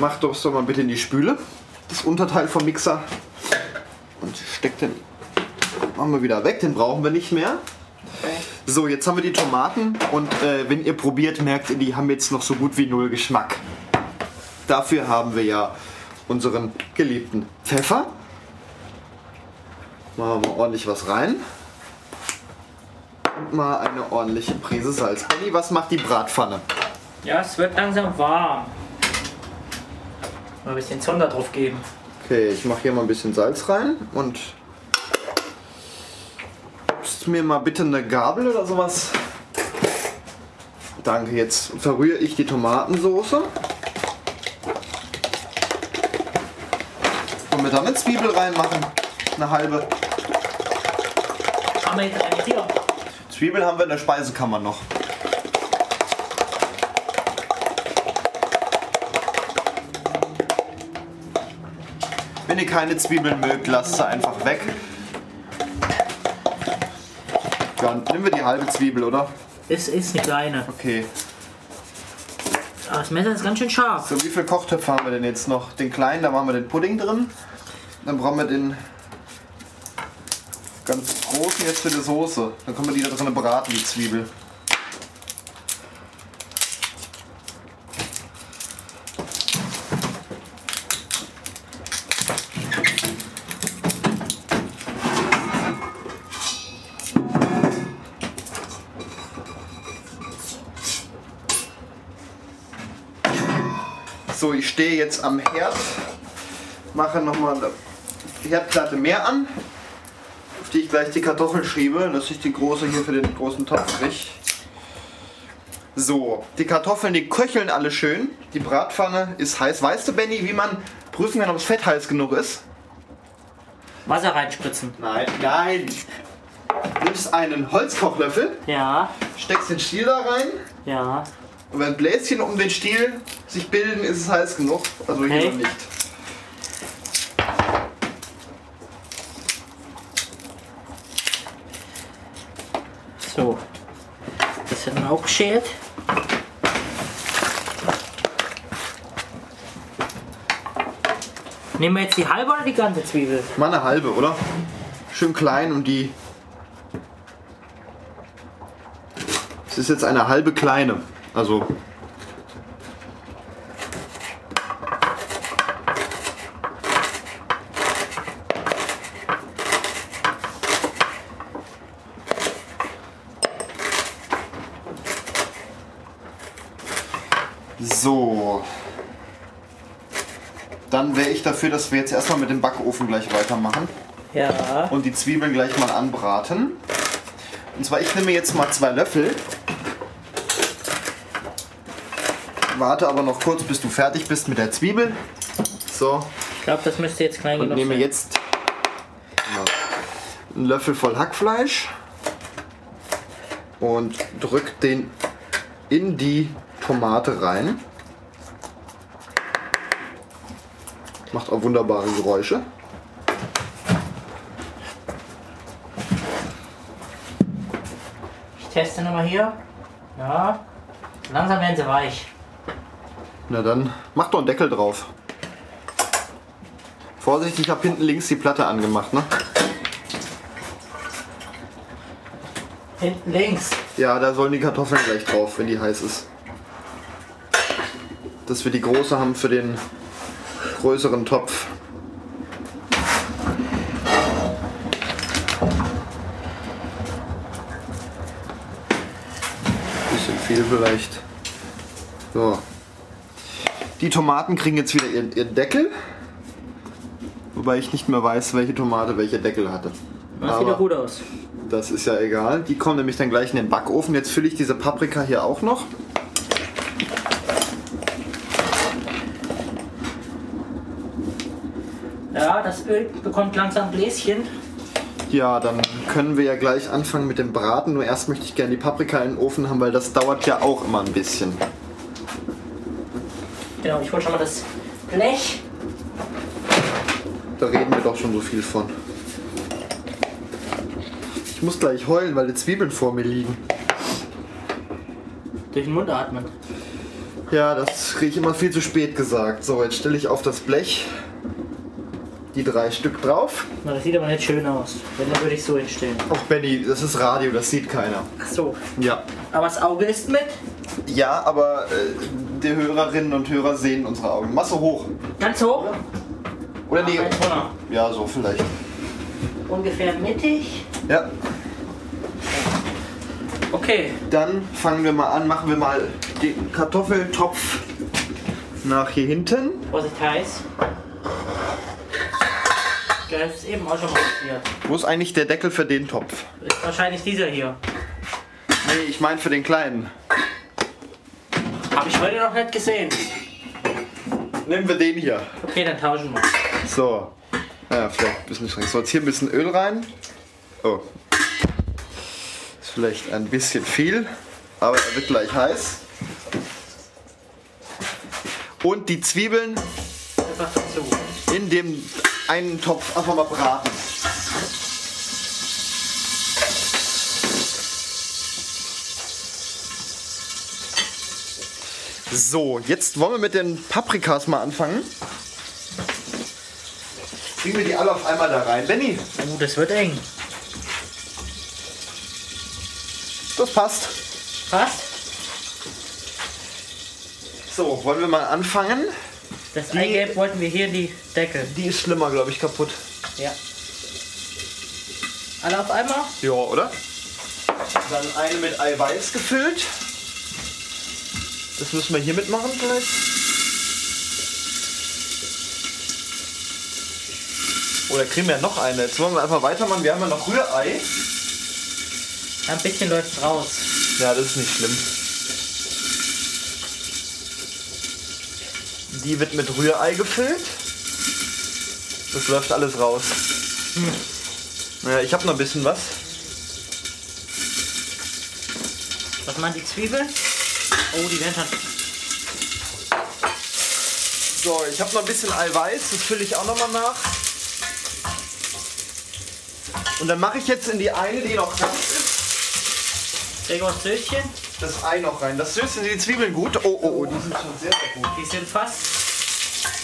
Mach doch so mal bitte in die Spüle. Das Unterteil vom Mixer. Und steck den. Machen wir wieder weg, den brauchen wir nicht mehr. So, jetzt haben wir die Tomaten und äh, wenn ihr probiert, merkt ihr, die haben jetzt noch so gut wie null Geschmack. Dafür haben wir ja unseren geliebten Pfeffer. Machen wir mal ordentlich was rein. Und mal eine ordentliche Prise Salz. Benni, was macht die Bratpfanne? Ja, es wird langsam warm. Mal ein bisschen Zunder drauf geben. Okay, ich mache hier mal ein bisschen Salz rein und mir mal bitte eine Gabel oder sowas. Danke, jetzt verrühre ich die Tomatensoße. Und wir eine Zwiebel reinmachen. Eine halbe. Haben wir jetzt eine hier? Zwiebeln haben wir in der Speisekammer noch. Wenn ihr keine Zwiebeln mögt, lasst sie einfach weg. Und nehmen wir die halbe Zwiebel, oder? Es ist eine kleine. Okay. Aber das Messer ist ganz schön scharf. So, wie viele Kochtöpfe haben wir denn jetzt noch? Den kleinen, da machen wir den Pudding drin. Dann brauchen wir den ganz großen jetzt für die Soße. Dann können wir die da drin braten, die Zwiebel. So, ich stehe jetzt am Herd, mache nochmal eine Herdplatte mehr an, auf die ich gleich die Kartoffeln schiebe, dass ich die große hier für den großen Topf kriege. So, die Kartoffeln, die köcheln alle schön. Die Bratpfanne ist heiß. Weißt du, Benny, wie man prüfen kann, ob das Fett heiß genug ist? Wasser reinspritzen. Nein, nein. Nimmst einen Holzkochlöffel, Ja, steckst den Stiel da rein ja. Und wenn Bläschen um den Stiel sich bilden, ist es heiß genug. Also hier Okay. noch nicht. So. Das wird dann auch geschält. Nehmen wir jetzt die halbe oder die ganze Zwiebel? Mal eine halbe, oder? Schön klein und die. Es ist jetzt eine halbe kleine. Also. So. Dann wäre ich dafür, dass wir jetzt erstmal mit dem Backofen gleich weitermachen Ja. und die Zwiebeln gleich mal anbraten. Und zwar, ich nehme jetzt mal zwei Löffel. Warte aber noch kurz, bis du fertig bist mit der Zwiebel. So, Ich glaube, das müsste jetzt klein und genug nehme sein. jetzt genau, einen Löffel voll Hackfleisch und drück den in die Tomate rein. Macht auch wunderbare Geräusche. Ich teste nochmal hier. Ja. Langsam werden sie weich. Na dann, mach doch einen Deckel drauf. Vorsicht, ich habe hinten links die Platte angemacht, ne? Hinten links. Ja, da sollen die Kartoffeln gleich drauf, wenn die heiß ist. Dass wir die große haben für den größeren Topf. Bisschen viel vielleicht. So. Die Tomaten kriegen jetzt wieder ihren, ihren Deckel. Wobei ich nicht mehr weiß, welche Tomate welche Deckel hatte. Das sieht doch gut aus. Das ist ja egal. Die kommen nämlich dann gleich in den Backofen. Jetzt fülle ich diese Paprika hier auch noch. Ja, das Öl bekommt langsam Bläschen. Ja, dann können wir ja gleich anfangen mit dem Braten. Nur erst möchte ich gerne die Paprika in den Ofen haben, weil das dauert ja auch immer ein bisschen. Genau, ich hole schon mal das Blech. Da reden wir doch schon so viel von. Ich muss gleich heulen, weil die Zwiebeln vor mir liegen. Durch den Mund atmen. Ja, das kriege ich immer viel zu spät gesagt. So, jetzt stelle ich auf das Blech die drei Stück drauf. Na, das sieht aber nicht schön aus. Wenn, dann würde ich so hinstellen. Ach Benny, das ist Radio, das sieht keiner. Ach so. Ja. Aber das Auge ist mit. Ja, aber äh, die Hörerinnen und Hörer sehen unsere Augen. Masse hoch. Ganz hoch. Oder nee. Ja, so vielleicht. Ungefähr mittig. Ja. Okay. Dann fangen wir mal an, machen wir mal den Kartoffeltopf nach hier hinten. Vorsicht heiß. Das ist eben auch schon mal passiert. Wo ist eigentlich der Deckel für den Topf? Ist wahrscheinlich dieser hier. Nee, ich meine für den kleinen. Habe ich heute noch nicht gesehen. Nehmen wir den hier. Okay, dann tauschen wir. So. Ja, vielleicht ein bisschen streng. So, jetzt hier ein bisschen Öl rein. Oh. Ist vielleicht ein bisschen viel, aber er wird gleich heiß. Und die Zwiebeln in dem einen Topf einfach mal braten. So, jetzt wollen wir mit den Paprikas mal anfangen. Kriegen wir die alle auf einmal da rein. Benny, Oh, das wird eng. das passt. Passt? So, wollen wir mal anfangen? Das Eigelb wollten wir hier die Deckel. Die ist schlimmer, glaube ich, kaputt. Ja. Alle auf einmal? Ja, oder? Dann eine mit Eiweiß gefüllt. Das müssen wir hier mitmachen vielleicht. Oder kriegen wir ja noch eine. Jetzt wollen wir einfach weitermachen. Wir haben ja noch Rührei. Ein bisschen läuft raus. Ja, das ist nicht schlimm. Die wird mit Rührei gefüllt. Das läuft alles raus. Naja, ich habe noch ein bisschen was. Was meint die Zwiebeln? Oh, die werden schon. So, ich habe noch ein bisschen Eiweiß. Das fülle ich auch noch mal nach. Und dann mache ich jetzt in die eine, die noch ganz ist, Gregors Söschen, das Ei noch rein. Das sind die Zwiebeln gut. Oh, oh, oh, die sind schon sehr, sehr gut. die sind fast.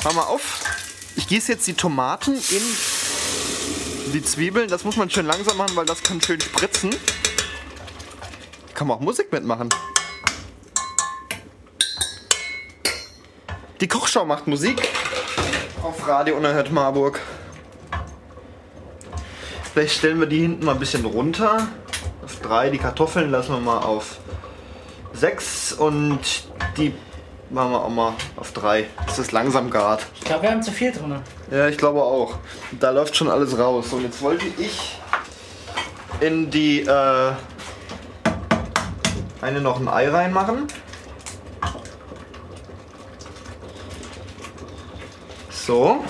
Mach mal auf. Ich gieße jetzt die Tomaten in die Zwiebeln. Das muss man schön langsam machen, weil das kann schön spritzen. Kann man auch Musik mitmachen. Die Kochschau macht Musik auf Radio Unerhört Marburg. Vielleicht stellen wir die hinten mal ein bisschen runter. Auf drei. Die Kartoffeln lassen wir mal auf sechs und die machen wir auch mal auf drei. Das ist langsam gart. Ich glaube, wir haben zu viel drin. Ja, ich glaube auch. Da läuft schon alles raus. Und jetzt wollte ich in die äh, eine noch ein Ei reinmachen. So.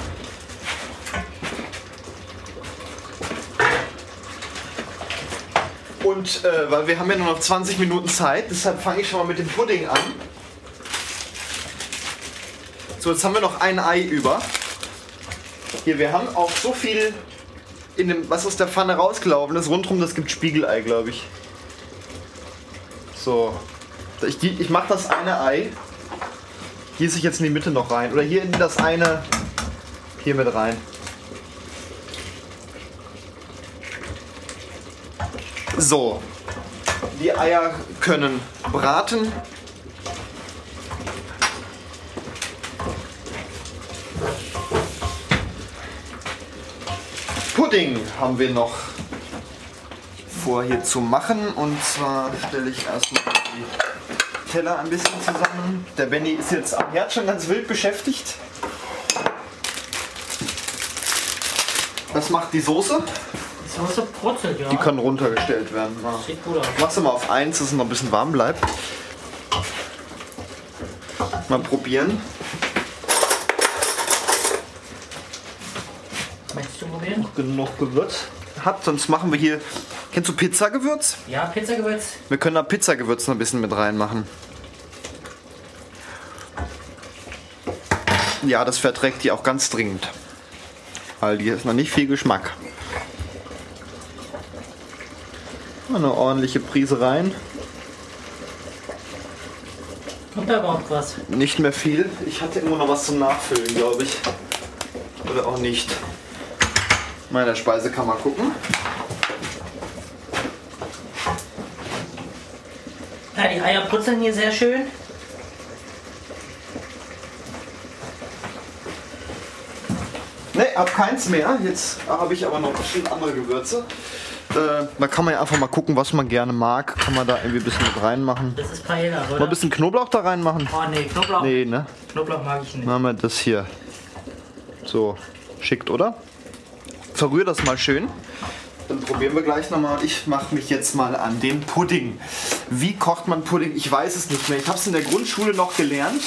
Und äh, weil wir haben ja nur noch 20 Minuten Zeit, deshalb fange ich schon mal mit dem Pudding an. So, jetzt haben wir noch ein Ei über. Hier, wir haben auch so viel in dem, was aus der Pfanne rausgelaufen ist. Rundherum, das gibt Spiegelei, glaube ich. So. Ich, ich mache das eine Ei. Gieße ich jetzt in die Mitte noch rein. Oder hier in das eine. Hier mit rein. So. Die Eier können braten. Pudding haben wir noch vor hier zu machen. Und zwar stelle ich erstmal die Teller ein bisschen zusammen. Der Benny ist jetzt am Herd schon ganz wild beschäftigt. Was macht die Soße? Die Soße brutzelt, ja. Die kann runtergestellt werden. Ja. Sieht gut aus. Mach's mal auf 1, dass es noch ein bisschen warm bleibt. Mal probieren. Möchtest du probieren? Genug Gewürz hat, sonst machen wir hier. Kennst du Pizzagewürz? Ja, Pizzagewürz. Wir können da Pizzagewürz noch ein bisschen mit reinmachen. Ja, das verträgt die auch ganz dringend. Weil die ist noch nicht viel Geschmack. Eine ordentliche Prise rein. Kommt da überhaupt was? Nicht mehr viel. Ich hatte immer noch was zum Nachfüllen, glaube ich. Oder auch nicht. Meiner Speisekammer gucken. Ja, die Eier brutzeln hier sehr schön. Ne, hab keins mehr. Jetzt habe ich aber noch bestimmt andere Gewürze. Äh, da kann man ja einfach mal gucken, was man gerne mag. Kann man da irgendwie ein bisschen mit reinmachen. Das ist Paella, Mal ein oder? bisschen Knoblauch da reinmachen? Oh nee, Knoblauch. Nee, ne? Knoblauch mag ich nicht. Machen wir das hier. So, schickt, oder? Verrühr das mal schön. Dann probieren wir gleich nochmal. Ich mache mich jetzt mal an den Pudding. Wie kocht man Pudding? Ich weiß es nicht mehr. Ich habe es in der Grundschule noch gelernt.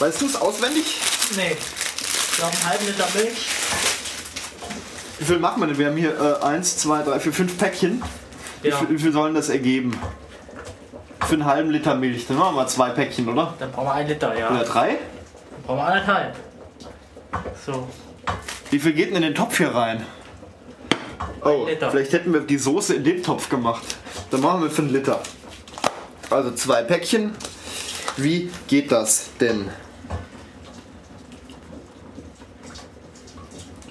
Weißt du es auswendig? Nee. Ich glaube, einen halben Liter Milch. Wie viel machen wir denn? Wir haben hier äh, 1, 2, 3, 4, 5 Päckchen. Wie, Ja. viel, wie viel sollen das ergeben? Für einen halben Liter Milch. Dann machen wir zwei Päckchen, oder? Dann brauchen wir einen Liter, ja. Oder drei? Dann brauchen wir anderthalb. So. Wie viel geht denn in den Topf hier rein? Oh, Liter. vielleicht hätten wir die Soße in den Topf gemacht. Dann machen wir für einen Liter. Also zwei Päckchen. Wie geht das denn?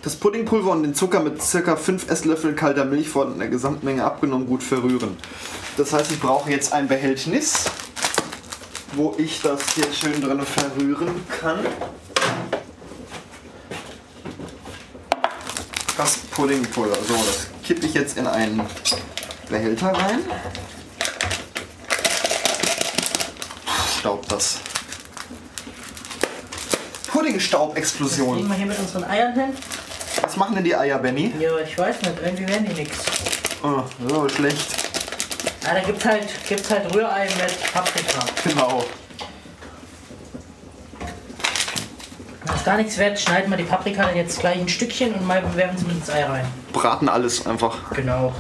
Das Puddingpulver und den Zucker mit ca. 5 Esslöffeln kalter Milch von der Gesamtmenge abgenommen gut verrühren. Das heißt, ich brauche jetzt ein Behältnis, wo ich das hier schön drin verrühren kann. Das Puddingpulver. So, das kippe ich jetzt in einen Behälter rein. Staubt das. Puddingstaubexplosion. Kriegen wir hier mit unseren Eiern hin? Was machen denn die Eier, Benny? Ja, ich weiß nicht. Irgendwie werden die nichts. Oh, so schlecht. Ja, da gibt's halt, gibt's halt Rührei mit Paprika. Genau. Wenn das gar nichts wert, schneiden wir die Paprika dann jetzt gleich in Stückchen und mal werfen sie mit ins Ei rein. Braten alles einfach. Genau.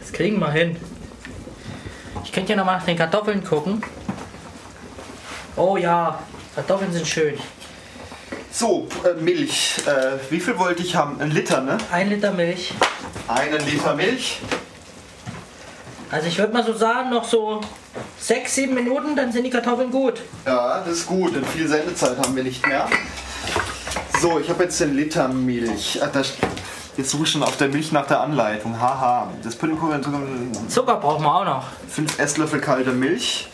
Das kriegen wir hin. Ich könnte ja noch mal nach den Kartoffeln gucken. Oh ja, Kartoffeln sind schön. So, äh, Milch. Äh, wie viel wollte ich haben? Ein Liter, ne? Ein Liter Milch. Einen Liter Milch. Also ich würde mal so sagen, noch so sechs, sieben Minuten, dann sind die Kartoffeln gut. Ja, das ist gut, denn viel Sendezeit haben wir nicht mehr. So, ich habe jetzt den Liter Milch. Ach, das, jetzt suche ich schon auf der Milch nach der Anleitung. Haha. Das Puddingpulver, Zucker brauchen wir auch noch. 5 Esslöffel kalte Milch.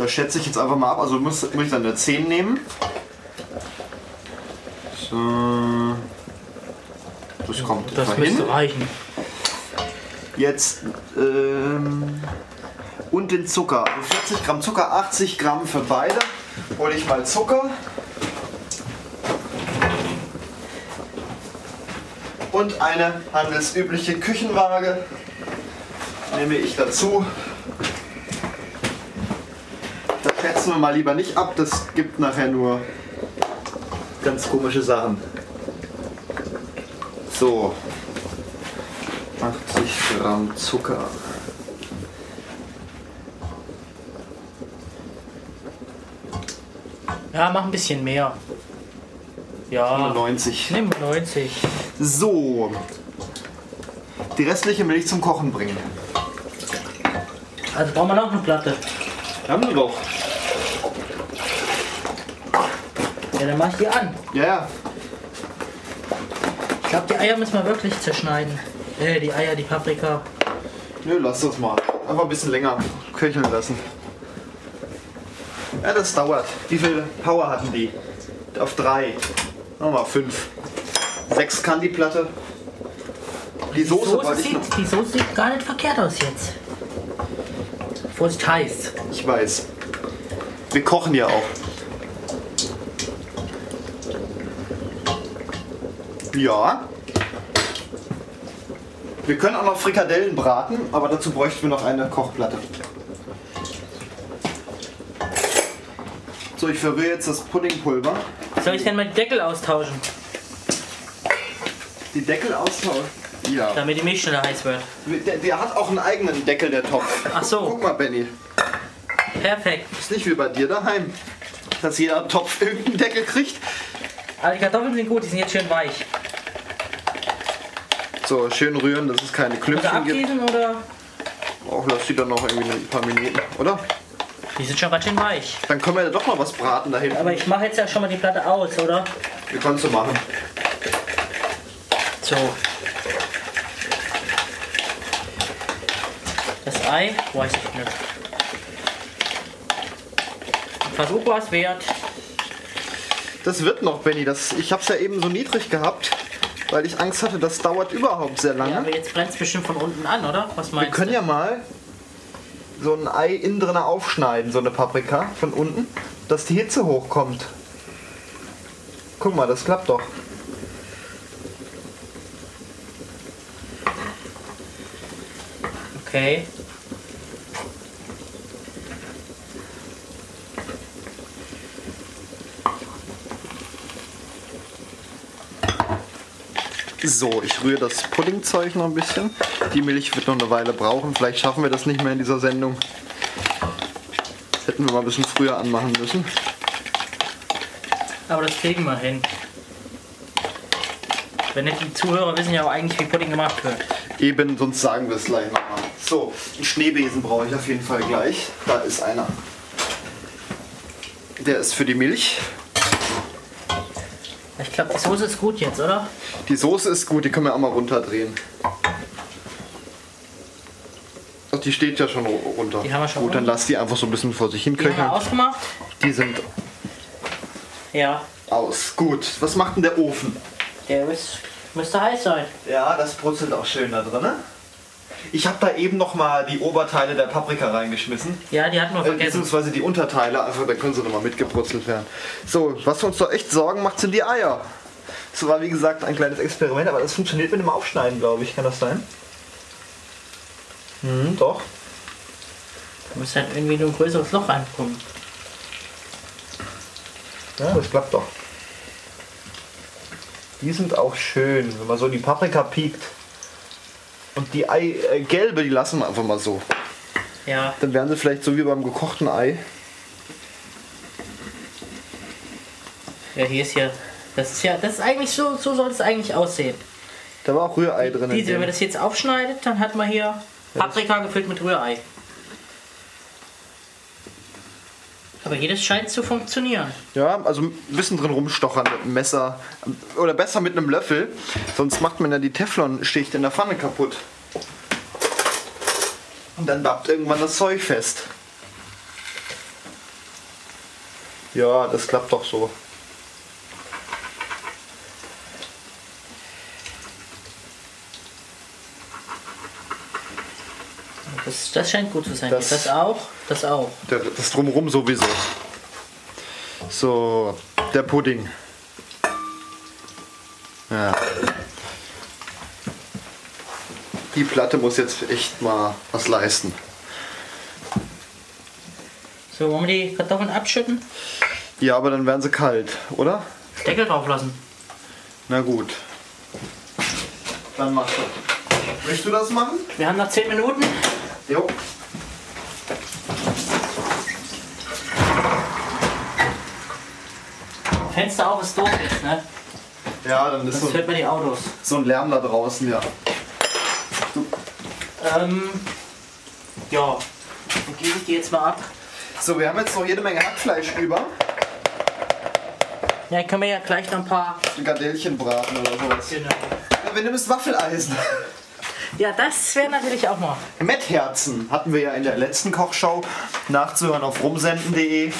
Das schätze ich jetzt einfach mal ab. Also muss, muss ich dann eine 10 nehmen. So. Das kommt Das müsste hin. reichen. Jetzt ähm, und den Zucker. Also 40 Gramm Zucker, 80 Gramm für beide. Hole ich mal Zucker. Und eine handelsübliche Küchenwaage nehme ich dazu. lassen wir mal lieber nicht ab. Das gibt nachher nur ganz komische Sachen. So. 80 Gramm Zucker. Ja, mach ein bisschen mehr. Ja. 90. Nimm 90. So. Die restliche Milch zum Kochen bringen. Also brauchen wir noch eine Platte. Haben wir doch. Ja, dann mach ich die an. Ja, ja. Ich glaube, die Eier müssen wir wirklich zerschneiden. Äh, die Eier, die Paprika. Nö, lass das mal. Einfach ein bisschen länger köcheln lassen. Ja, das dauert. Wie viel Power hatten die? Auf drei. Nochmal fünf. Sechs kann die Platte. Die Soße, Soße wollte ich noch. sieht, die Soße sieht gar nicht verkehrt aus jetzt. Vorsicht heiß. Ich weiß. Wir kochen ja auch. Ja. Wir können auch noch Frikadellen braten, aber dazu bräuchten wir noch eine Kochplatte. So, ich verrühre jetzt das Puddingpulver. Soll ich denn die Deckel austauschen, Die Deckel austauschen. Ja. damit die Milch schneller heiß wird? Der, der hat auch einen eigenen Deckel, der Topf. Ach so. Guck mal, Benny. Perfekt. Ist nicht wie bei dir daheim. Dass jeder Topf irgendeinen Deckel kriegt. Aber die Kartoffeln sind gut, die sind jetzt schön weich. So, schön rühren, dass es keine Klümpchen gibt. abgießen oder? Auch lass die dann noch irgendwie ein paar Minuten, oder? Die sind schon ganz schön weich. Dann können wir ja doch noch was braten da hinten. Aber ich mache jetzt ja schon mal die Platte aus, oder? Wie kannst du machen? So. Das Ei, weiß ich nicht. Ein Versuch war es wert. Das wird noch, Benny. Das, ich hab's ja eben so niedrig gehabt, weil ich Angst hatte, das dauert überhaupt sehr lange. Ja, aber jetzt brennt es bestimmt von unten an, oder? Was wir meinst können du? ja mal so ein Ei innen drin aufschneiden, so eine Paprika von unten, dass die Hitze hochkommt. Guck mal, das klappt doch. Okay. So, ich rühre das Puddingzeug noch ein bisschen. Die Milch wird noch eine Weile brauchen. Vielleicht schaffen wir das nicht mehr in dieser Sendung. Das hätten wir mal ein bisschen früher anmachen müssen. Aber das kriegen wir hin. Wenn nicht die Zuhörer wissen ja auch eigentlich, wie Pudding gemacht wird. Eben, sonst sagen wir es gleich nochmal. So, einen Schneebesen brauche ich auf jeden Fall gleich. Da ist einer. Der ist für die Milch. Ich glaube, die Soße ist gut jetzt, oder? Die Soße ist gut, die können wir auch mal runterdrehen. Ach, die steht ja schon ru- runter. Die haben wir schon Gut, dann runter. lass die einfach so ein bisschen vor sich hin Die haben wir köcheln. ausgemacht. Die sind Ja. aus. Gut, was macht denn der Ofen? Der ist, müsste heiß sein. Ja, das brutzelt auch schön da drin. Ich habe da eben noch mal die Oberteile der Paprika reingeschmissen. Ja, die hatten wir Äh, vergessen. beziehungsweise die Unterteile, also da können sie nochmal mitgebrutzelt werden. So, was uns doch echt Sorgen macht, sind die Eier. Das war wie gesagt ein kleines Experiment, aber das funktioniert mit dem Aufschneiden, glaube ich. Kann das sein? Hm, doch. Da müsste halt irgendwie nur ein größeres Loch reinkommen. Ja, das klappt doch. Die sind auch schön, wenn man so die Paprika piekt. Und die Ei, äh, gelbe, die lassen wir einfach mal so. Ja. Dann wären sie vielleicht so wie beim gekochten Ei. Ja, hier ist ja. Das ist ja. Das ist eigentlich so, so soll es eigentlich aussehen. Da war auch Rührei drin. in Diese, wenn man das jetzt aufschneidet, dann hat man hier Paprika gefüllt mit Rührei. Aber das scheint zu funktionieren. Ja, also ein bisschen drin rumstochern mit einem Messer. Oder besser mit einem Löffel. Sonst macht man ja die Teflonschicht in der Pfanne kaputt. Und dann bappt irgendwann das Zeug fest. Ja, das klappt doch so. Das, das scheint gut zu sein. Das- Das, auch, das auch. Der, das drumherum sowieso. So, der Pudding. Ja. Die Platte muss jetzt echt mal was leisten. So, wollen wir die Kartoffeln abschütten? Ja, aber dann werden sie kalt, oder? Deckel drauf lassen. Na gut. Dann mach du. Möchtest du das machen? Wir haben noch 10 Minuten. Jo. Fenster auf ist doof jetzt, ne? Ja, dann ist Das so, hört man die Autos. so ein Lärm da draußen, ja. Ähm, ja. Dann gebe ich die jetzt mal ab. So, wir haben jetzt noch jede Menge Hackfleisch über. Ja, können wir ja gleich noch ein paar. Gardellchen braten oder sowas. Genau. Ja, wenn du bist Waffeleisen. Ja, das wäre natürlich auch mal. Mettherzen hatten wir ja in der letzten Kochshow. Nachzuhören auf rumsenden.de.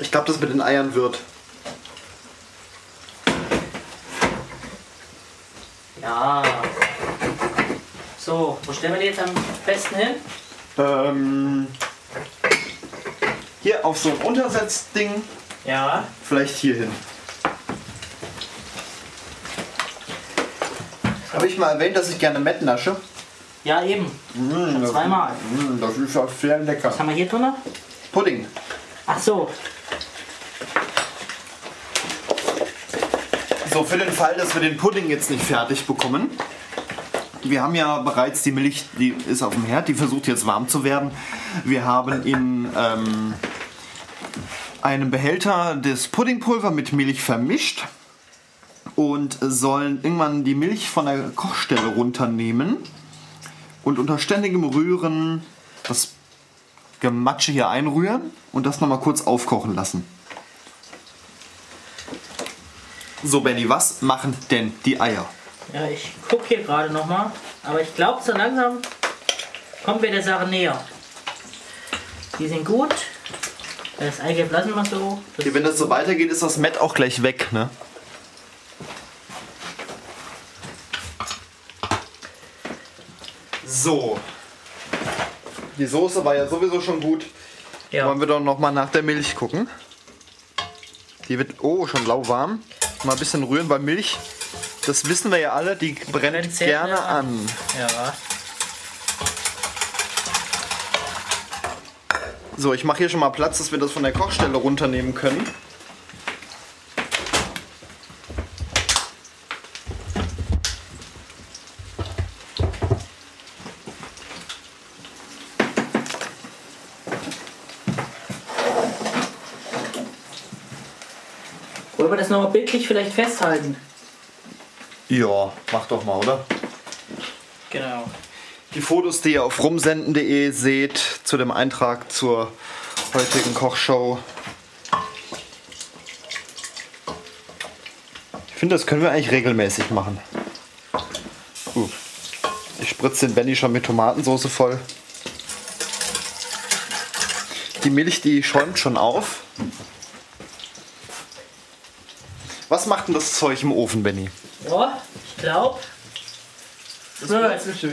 Ich glaube, das mit den Eiern wird. Ja. So, wo stellen wir die jetzt am besten hin? Ähm, hier auf so ein Untersetzding. Ja. Vielleicht hier hin. Habe ich mal erwähnt, dass ich gerne Mett nasche? Ja, eben. Mmh, das- zweimal. mmh, das ist ja sehr lecker. Was haben wir hier drin? Pudding. Ach so. So, für den Fall, dass wir den Pudding jetzt nicht fertig bekommen. Wir haben ja bereits die Milch, die ist auf dem Herd, die versucht jetzt warm zu werden. Wir haben in ähm, einem Behälter das Puddingpulver mit Milch vermischt und sollen irgendwann die Milch von der Kochstelle runternehmen und unter ständigem Rühren das Gematsche hier einrühren und das nochmal kurz aufkochen lassen. So, Benny, was machen denn die Eier? Ja, ich gucke hier gerade noch mal. Aber ich glaube, so langsam kommen wir der Sache näher. Die sind gut. Das lassen wir so. Das Wenn das so weitergeht, ist das Mett auch gleich weg, ne? So. Die Soße war ja sowieso schon gut. ja. Wollen wir doch noch mal nach der Milch gucken? Die wird, oh, schon lauwarm. Mal ein bisschen rühren, weil Milch, das wissen wir ja alle, die brennt gerne an. an. ja. So, ich mache hier schon mal Platz, dass wir das von der Kochstelle runternehmen können. Wollen wir das nochmal bildlich vielleicht festhalten? Ja, mach doch mal, oder? Genau. Die Fotos, die ihr auf rumsenden.de seht, zu dem Eintrag zur heutigen Kochshow. Ich finde, das können wir eigentlich regelmäßig machen. Uh, ich spritze den Benny schon mit Tomatensauce voll. Die Milch, die schäumt schon auf. Was macht denn das Zeug im Ofen, Benny? Ja, ich glaube.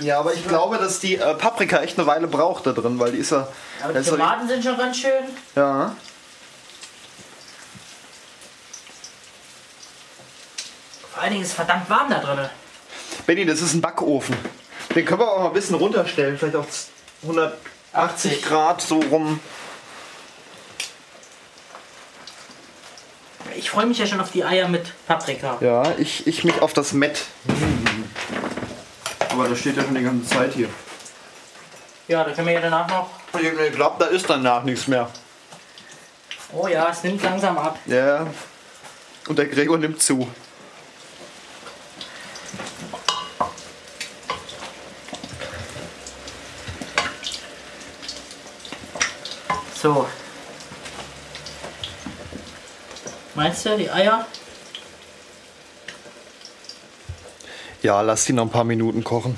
Ja, aber ich glaube, dass die äh, Paprika echt eine Weile braucht da drin, weil die ist ja. Aber die ist ja Tomaten sind schon ganz schön. Ja. Vor allen Dingen ist es verdammt warm da drin. Benny, das ist ein Backofen. Den können wir auch mal ein bisschen runterstellen, vielleicht auf 180 80. Grad so rum. Ich freue mich ja schon auf die Eier mit Paprika. Ja, ich, ich mich auf das Mett. Aber das steht ja schon die ganze Zeit hier. Ja, da können wir ja danach noch. Ich glaube, da ist danach nichts mehr. Oh ja, es nimmt langsam ab. Ja. Und der Gregor nimmt zu. So. Meinst du, die Eier? Ja, lass die noch ein paar Minuten kochen.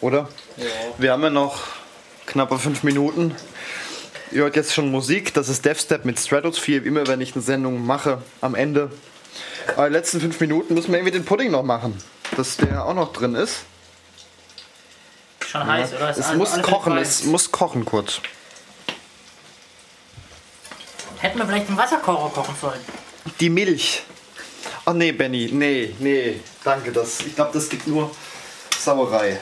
Oder? Ja. Wir haben ja noch knappe fünf Minuten. Ihr hört jetzt schon Musik. Das ist Deathstep mit Stratosphere. Wie immer, wenn ich eine Sendung mache, am Ende. Aber die letzten fünf Minuten müssen wir irgendwie den Pudding noch machen. Dass der auch noch drin ist. Schon heiß, oder? Ist Es alles- muss alles kochen, es muss kochen kurz. Hätten wir vielleicht im Wasserkocher kochen sollen. Die Milch. Ach nee, Benny, nee, nee, danke. Das, ich glaube, das gibt nur Sauerei.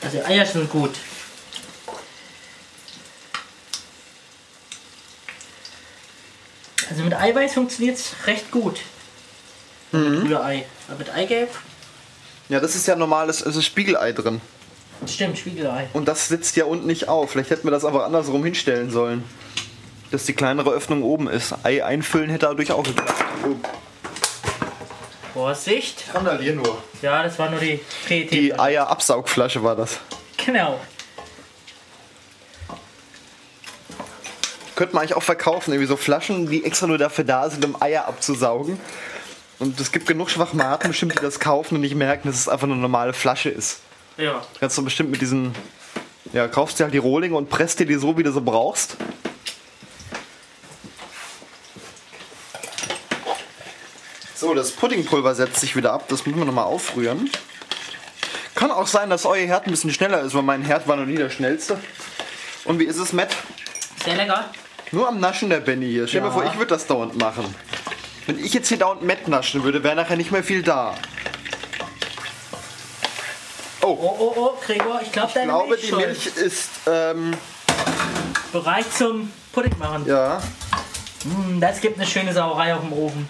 Also Eier sind gut. Also mit Eiweiß funktioniert es recht gut. Mhm. Mit Ei. Aber mit Eigelb? Ja, das ist ja normales, es ist Spiegelei drin. Stimmt, Spiegelei. Und das sitzt ja unten nicht auf. Vielleicht hätten wir das aber andersrum hinstellen sollen. Dass die kleinere Öffnung oben ist. Ei einfüllen hätte dadurch auch geklappt. Oh. Vorsicht! Randalier nur. Ja, das war nur die PET. Die Eier-Absaugflasche war das. Genau. Könnte man eigentlich auch verkaufen, irgendwie so Flaschen, die extra nur dafür da sind, um Eier abzusaugen. Und es gibt genug Schwachmaten bestimmt, die das kaufen und nicht merken, dass es einfach eine normale Flasche ist. Ja. Kannst du bestimmt mit diesen. Ja, kaufst dir halt die Rohlinge und presst dir die so, wie du sie brauchst. So, das Puddingpulver setzt sich wieder ab. Das müssen wir nochmal aufrühren. Kann auch sein, dass euer Herd ein bisschen schneller ist, weil mein Herd war noch nie der schnellste. Und wie ist es, Matt? Sehr lecker. Nur am Naschen der Benny hier. Stell dir Ja. mal vor, ich würde das dauernd machen. Wenn ich jetzt hier dauernd Matt naschen würde, wäre nachher nicht mehr viel da. Oh, oh, oh, Gregor, ich glaube, Ich deine glaube, Milch die Milch ist, ähm, bereit zum Pudding machen. ja. Mm, das gibt eine schöne Sauerei auf dem Ofen.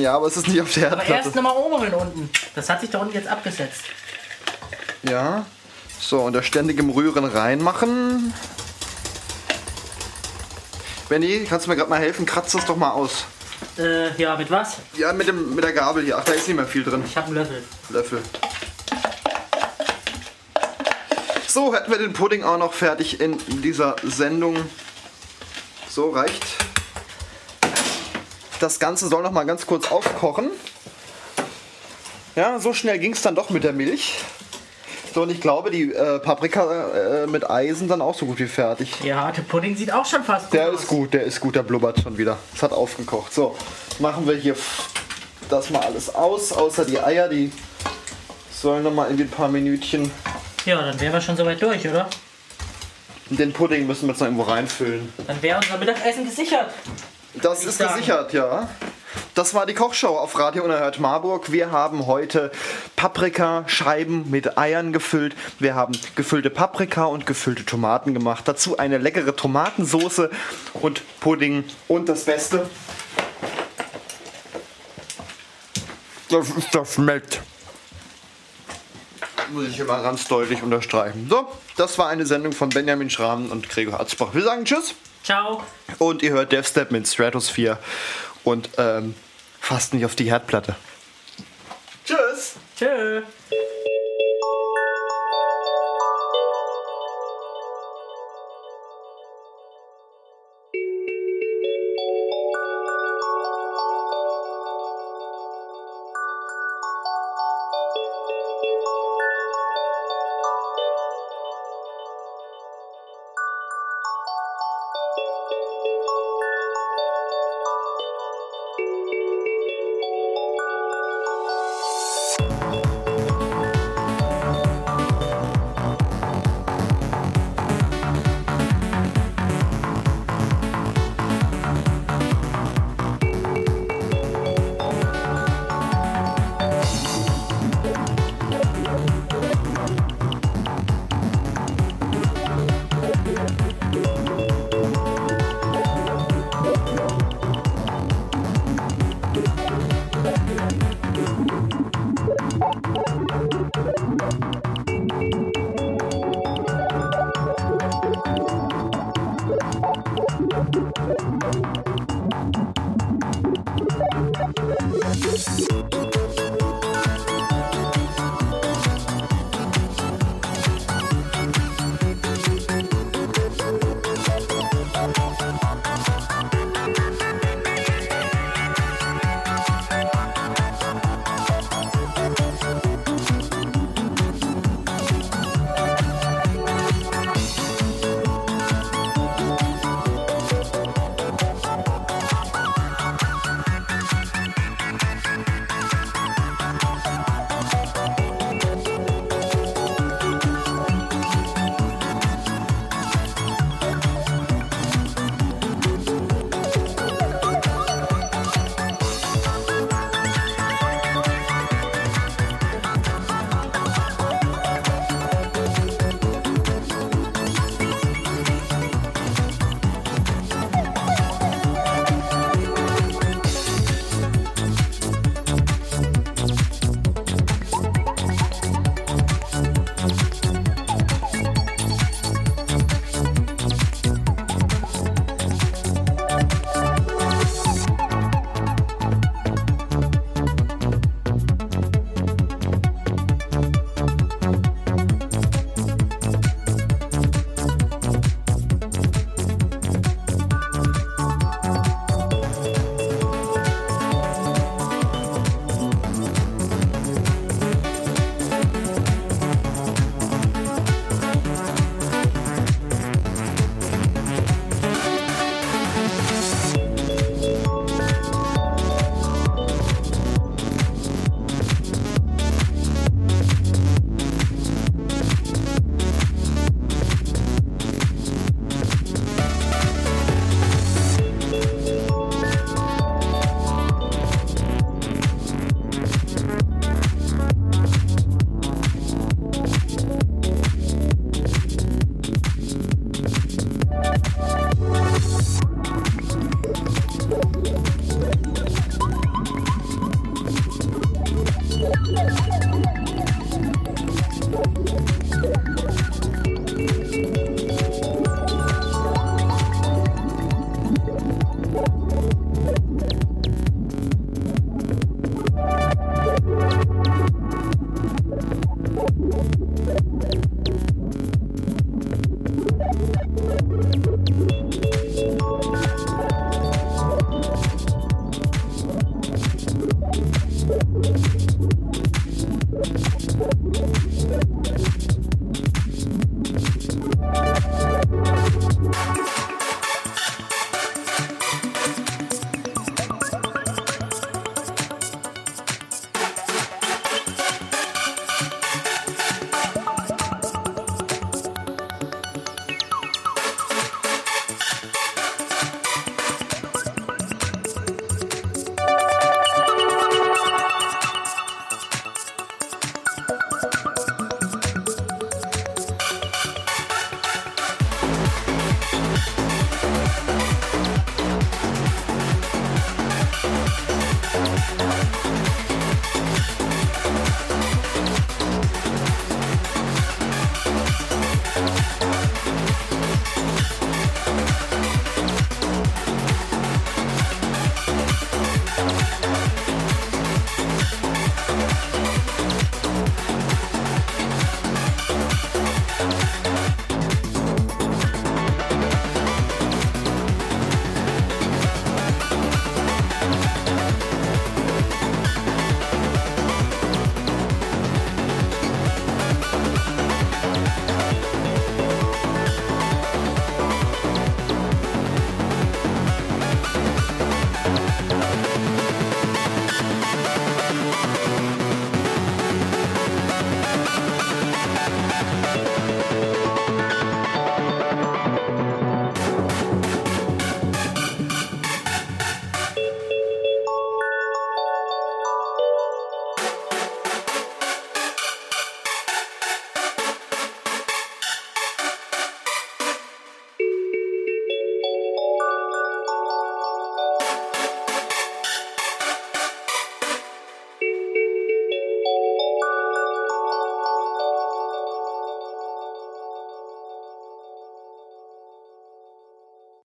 Ja, aber es ist nicht auf der Aber erst Herdplatte. nochmal oberen unten. Das hat sich da unten jetzt abgesetzt. Ja. So, unter ständigem Rühren reinmachen. Benny, kannst du mir gerade mal helfen? Kratz das doch mal aus. Äh, ja, mit was? Ja, mit, dem, mit der Gabel hier. Ach, da ist nicht mehr viel drin. Ich habe einen Löffel. Löffel. So, hätten wir den Pudding auch noch fertig in dieser Sendung. So, reicht. Das Ganze soll noch mal ganz kurz aufkochen. Ja, so schnell ging es dann doch mit der Milch. So, und ich glaube, die äh, Paprika äh, mit Ei sind dann auch so gut wie fertig. Ja, der Pudding sieht auch schon fast gut Der aus. ist gut, der ist gut, der blubbert schon wieder. Es hat aufgekocht. So, machen wir hier das mal alles aus, außer die Eier, die sollen noch mal irgendwie ein paar Minütchen. Ja, dann wären wir schon soweit durch, oder? Den Pudding müssen wir jetzt noch irgendwo reinfüllen. Dann wäre unser Mittagessen gesichert. Das ist sagen. gesichert, ja. Das war die Kochshow auf Radio Unerhört Marburg. Wir haben heute Paprikascheiben mit Eiern gefüllt. Wir haben gefüllte Paprika und gefüllte Tomaten gemacht. Dazu eine leckere Tomatensoße und Pudding. Und das Beste. Das ist das Met. Muss ich immer ganz deutlich unterstreichen. So, das war eine Sendung von Benjamin Schramm und Gregor Hatzbach. Wir sagen Tschüss. Ciao. Und ihr hört DevStep mit Stratosphere und ähm, fasst nicht auf die Herdplatte. Tschüss! Tschö.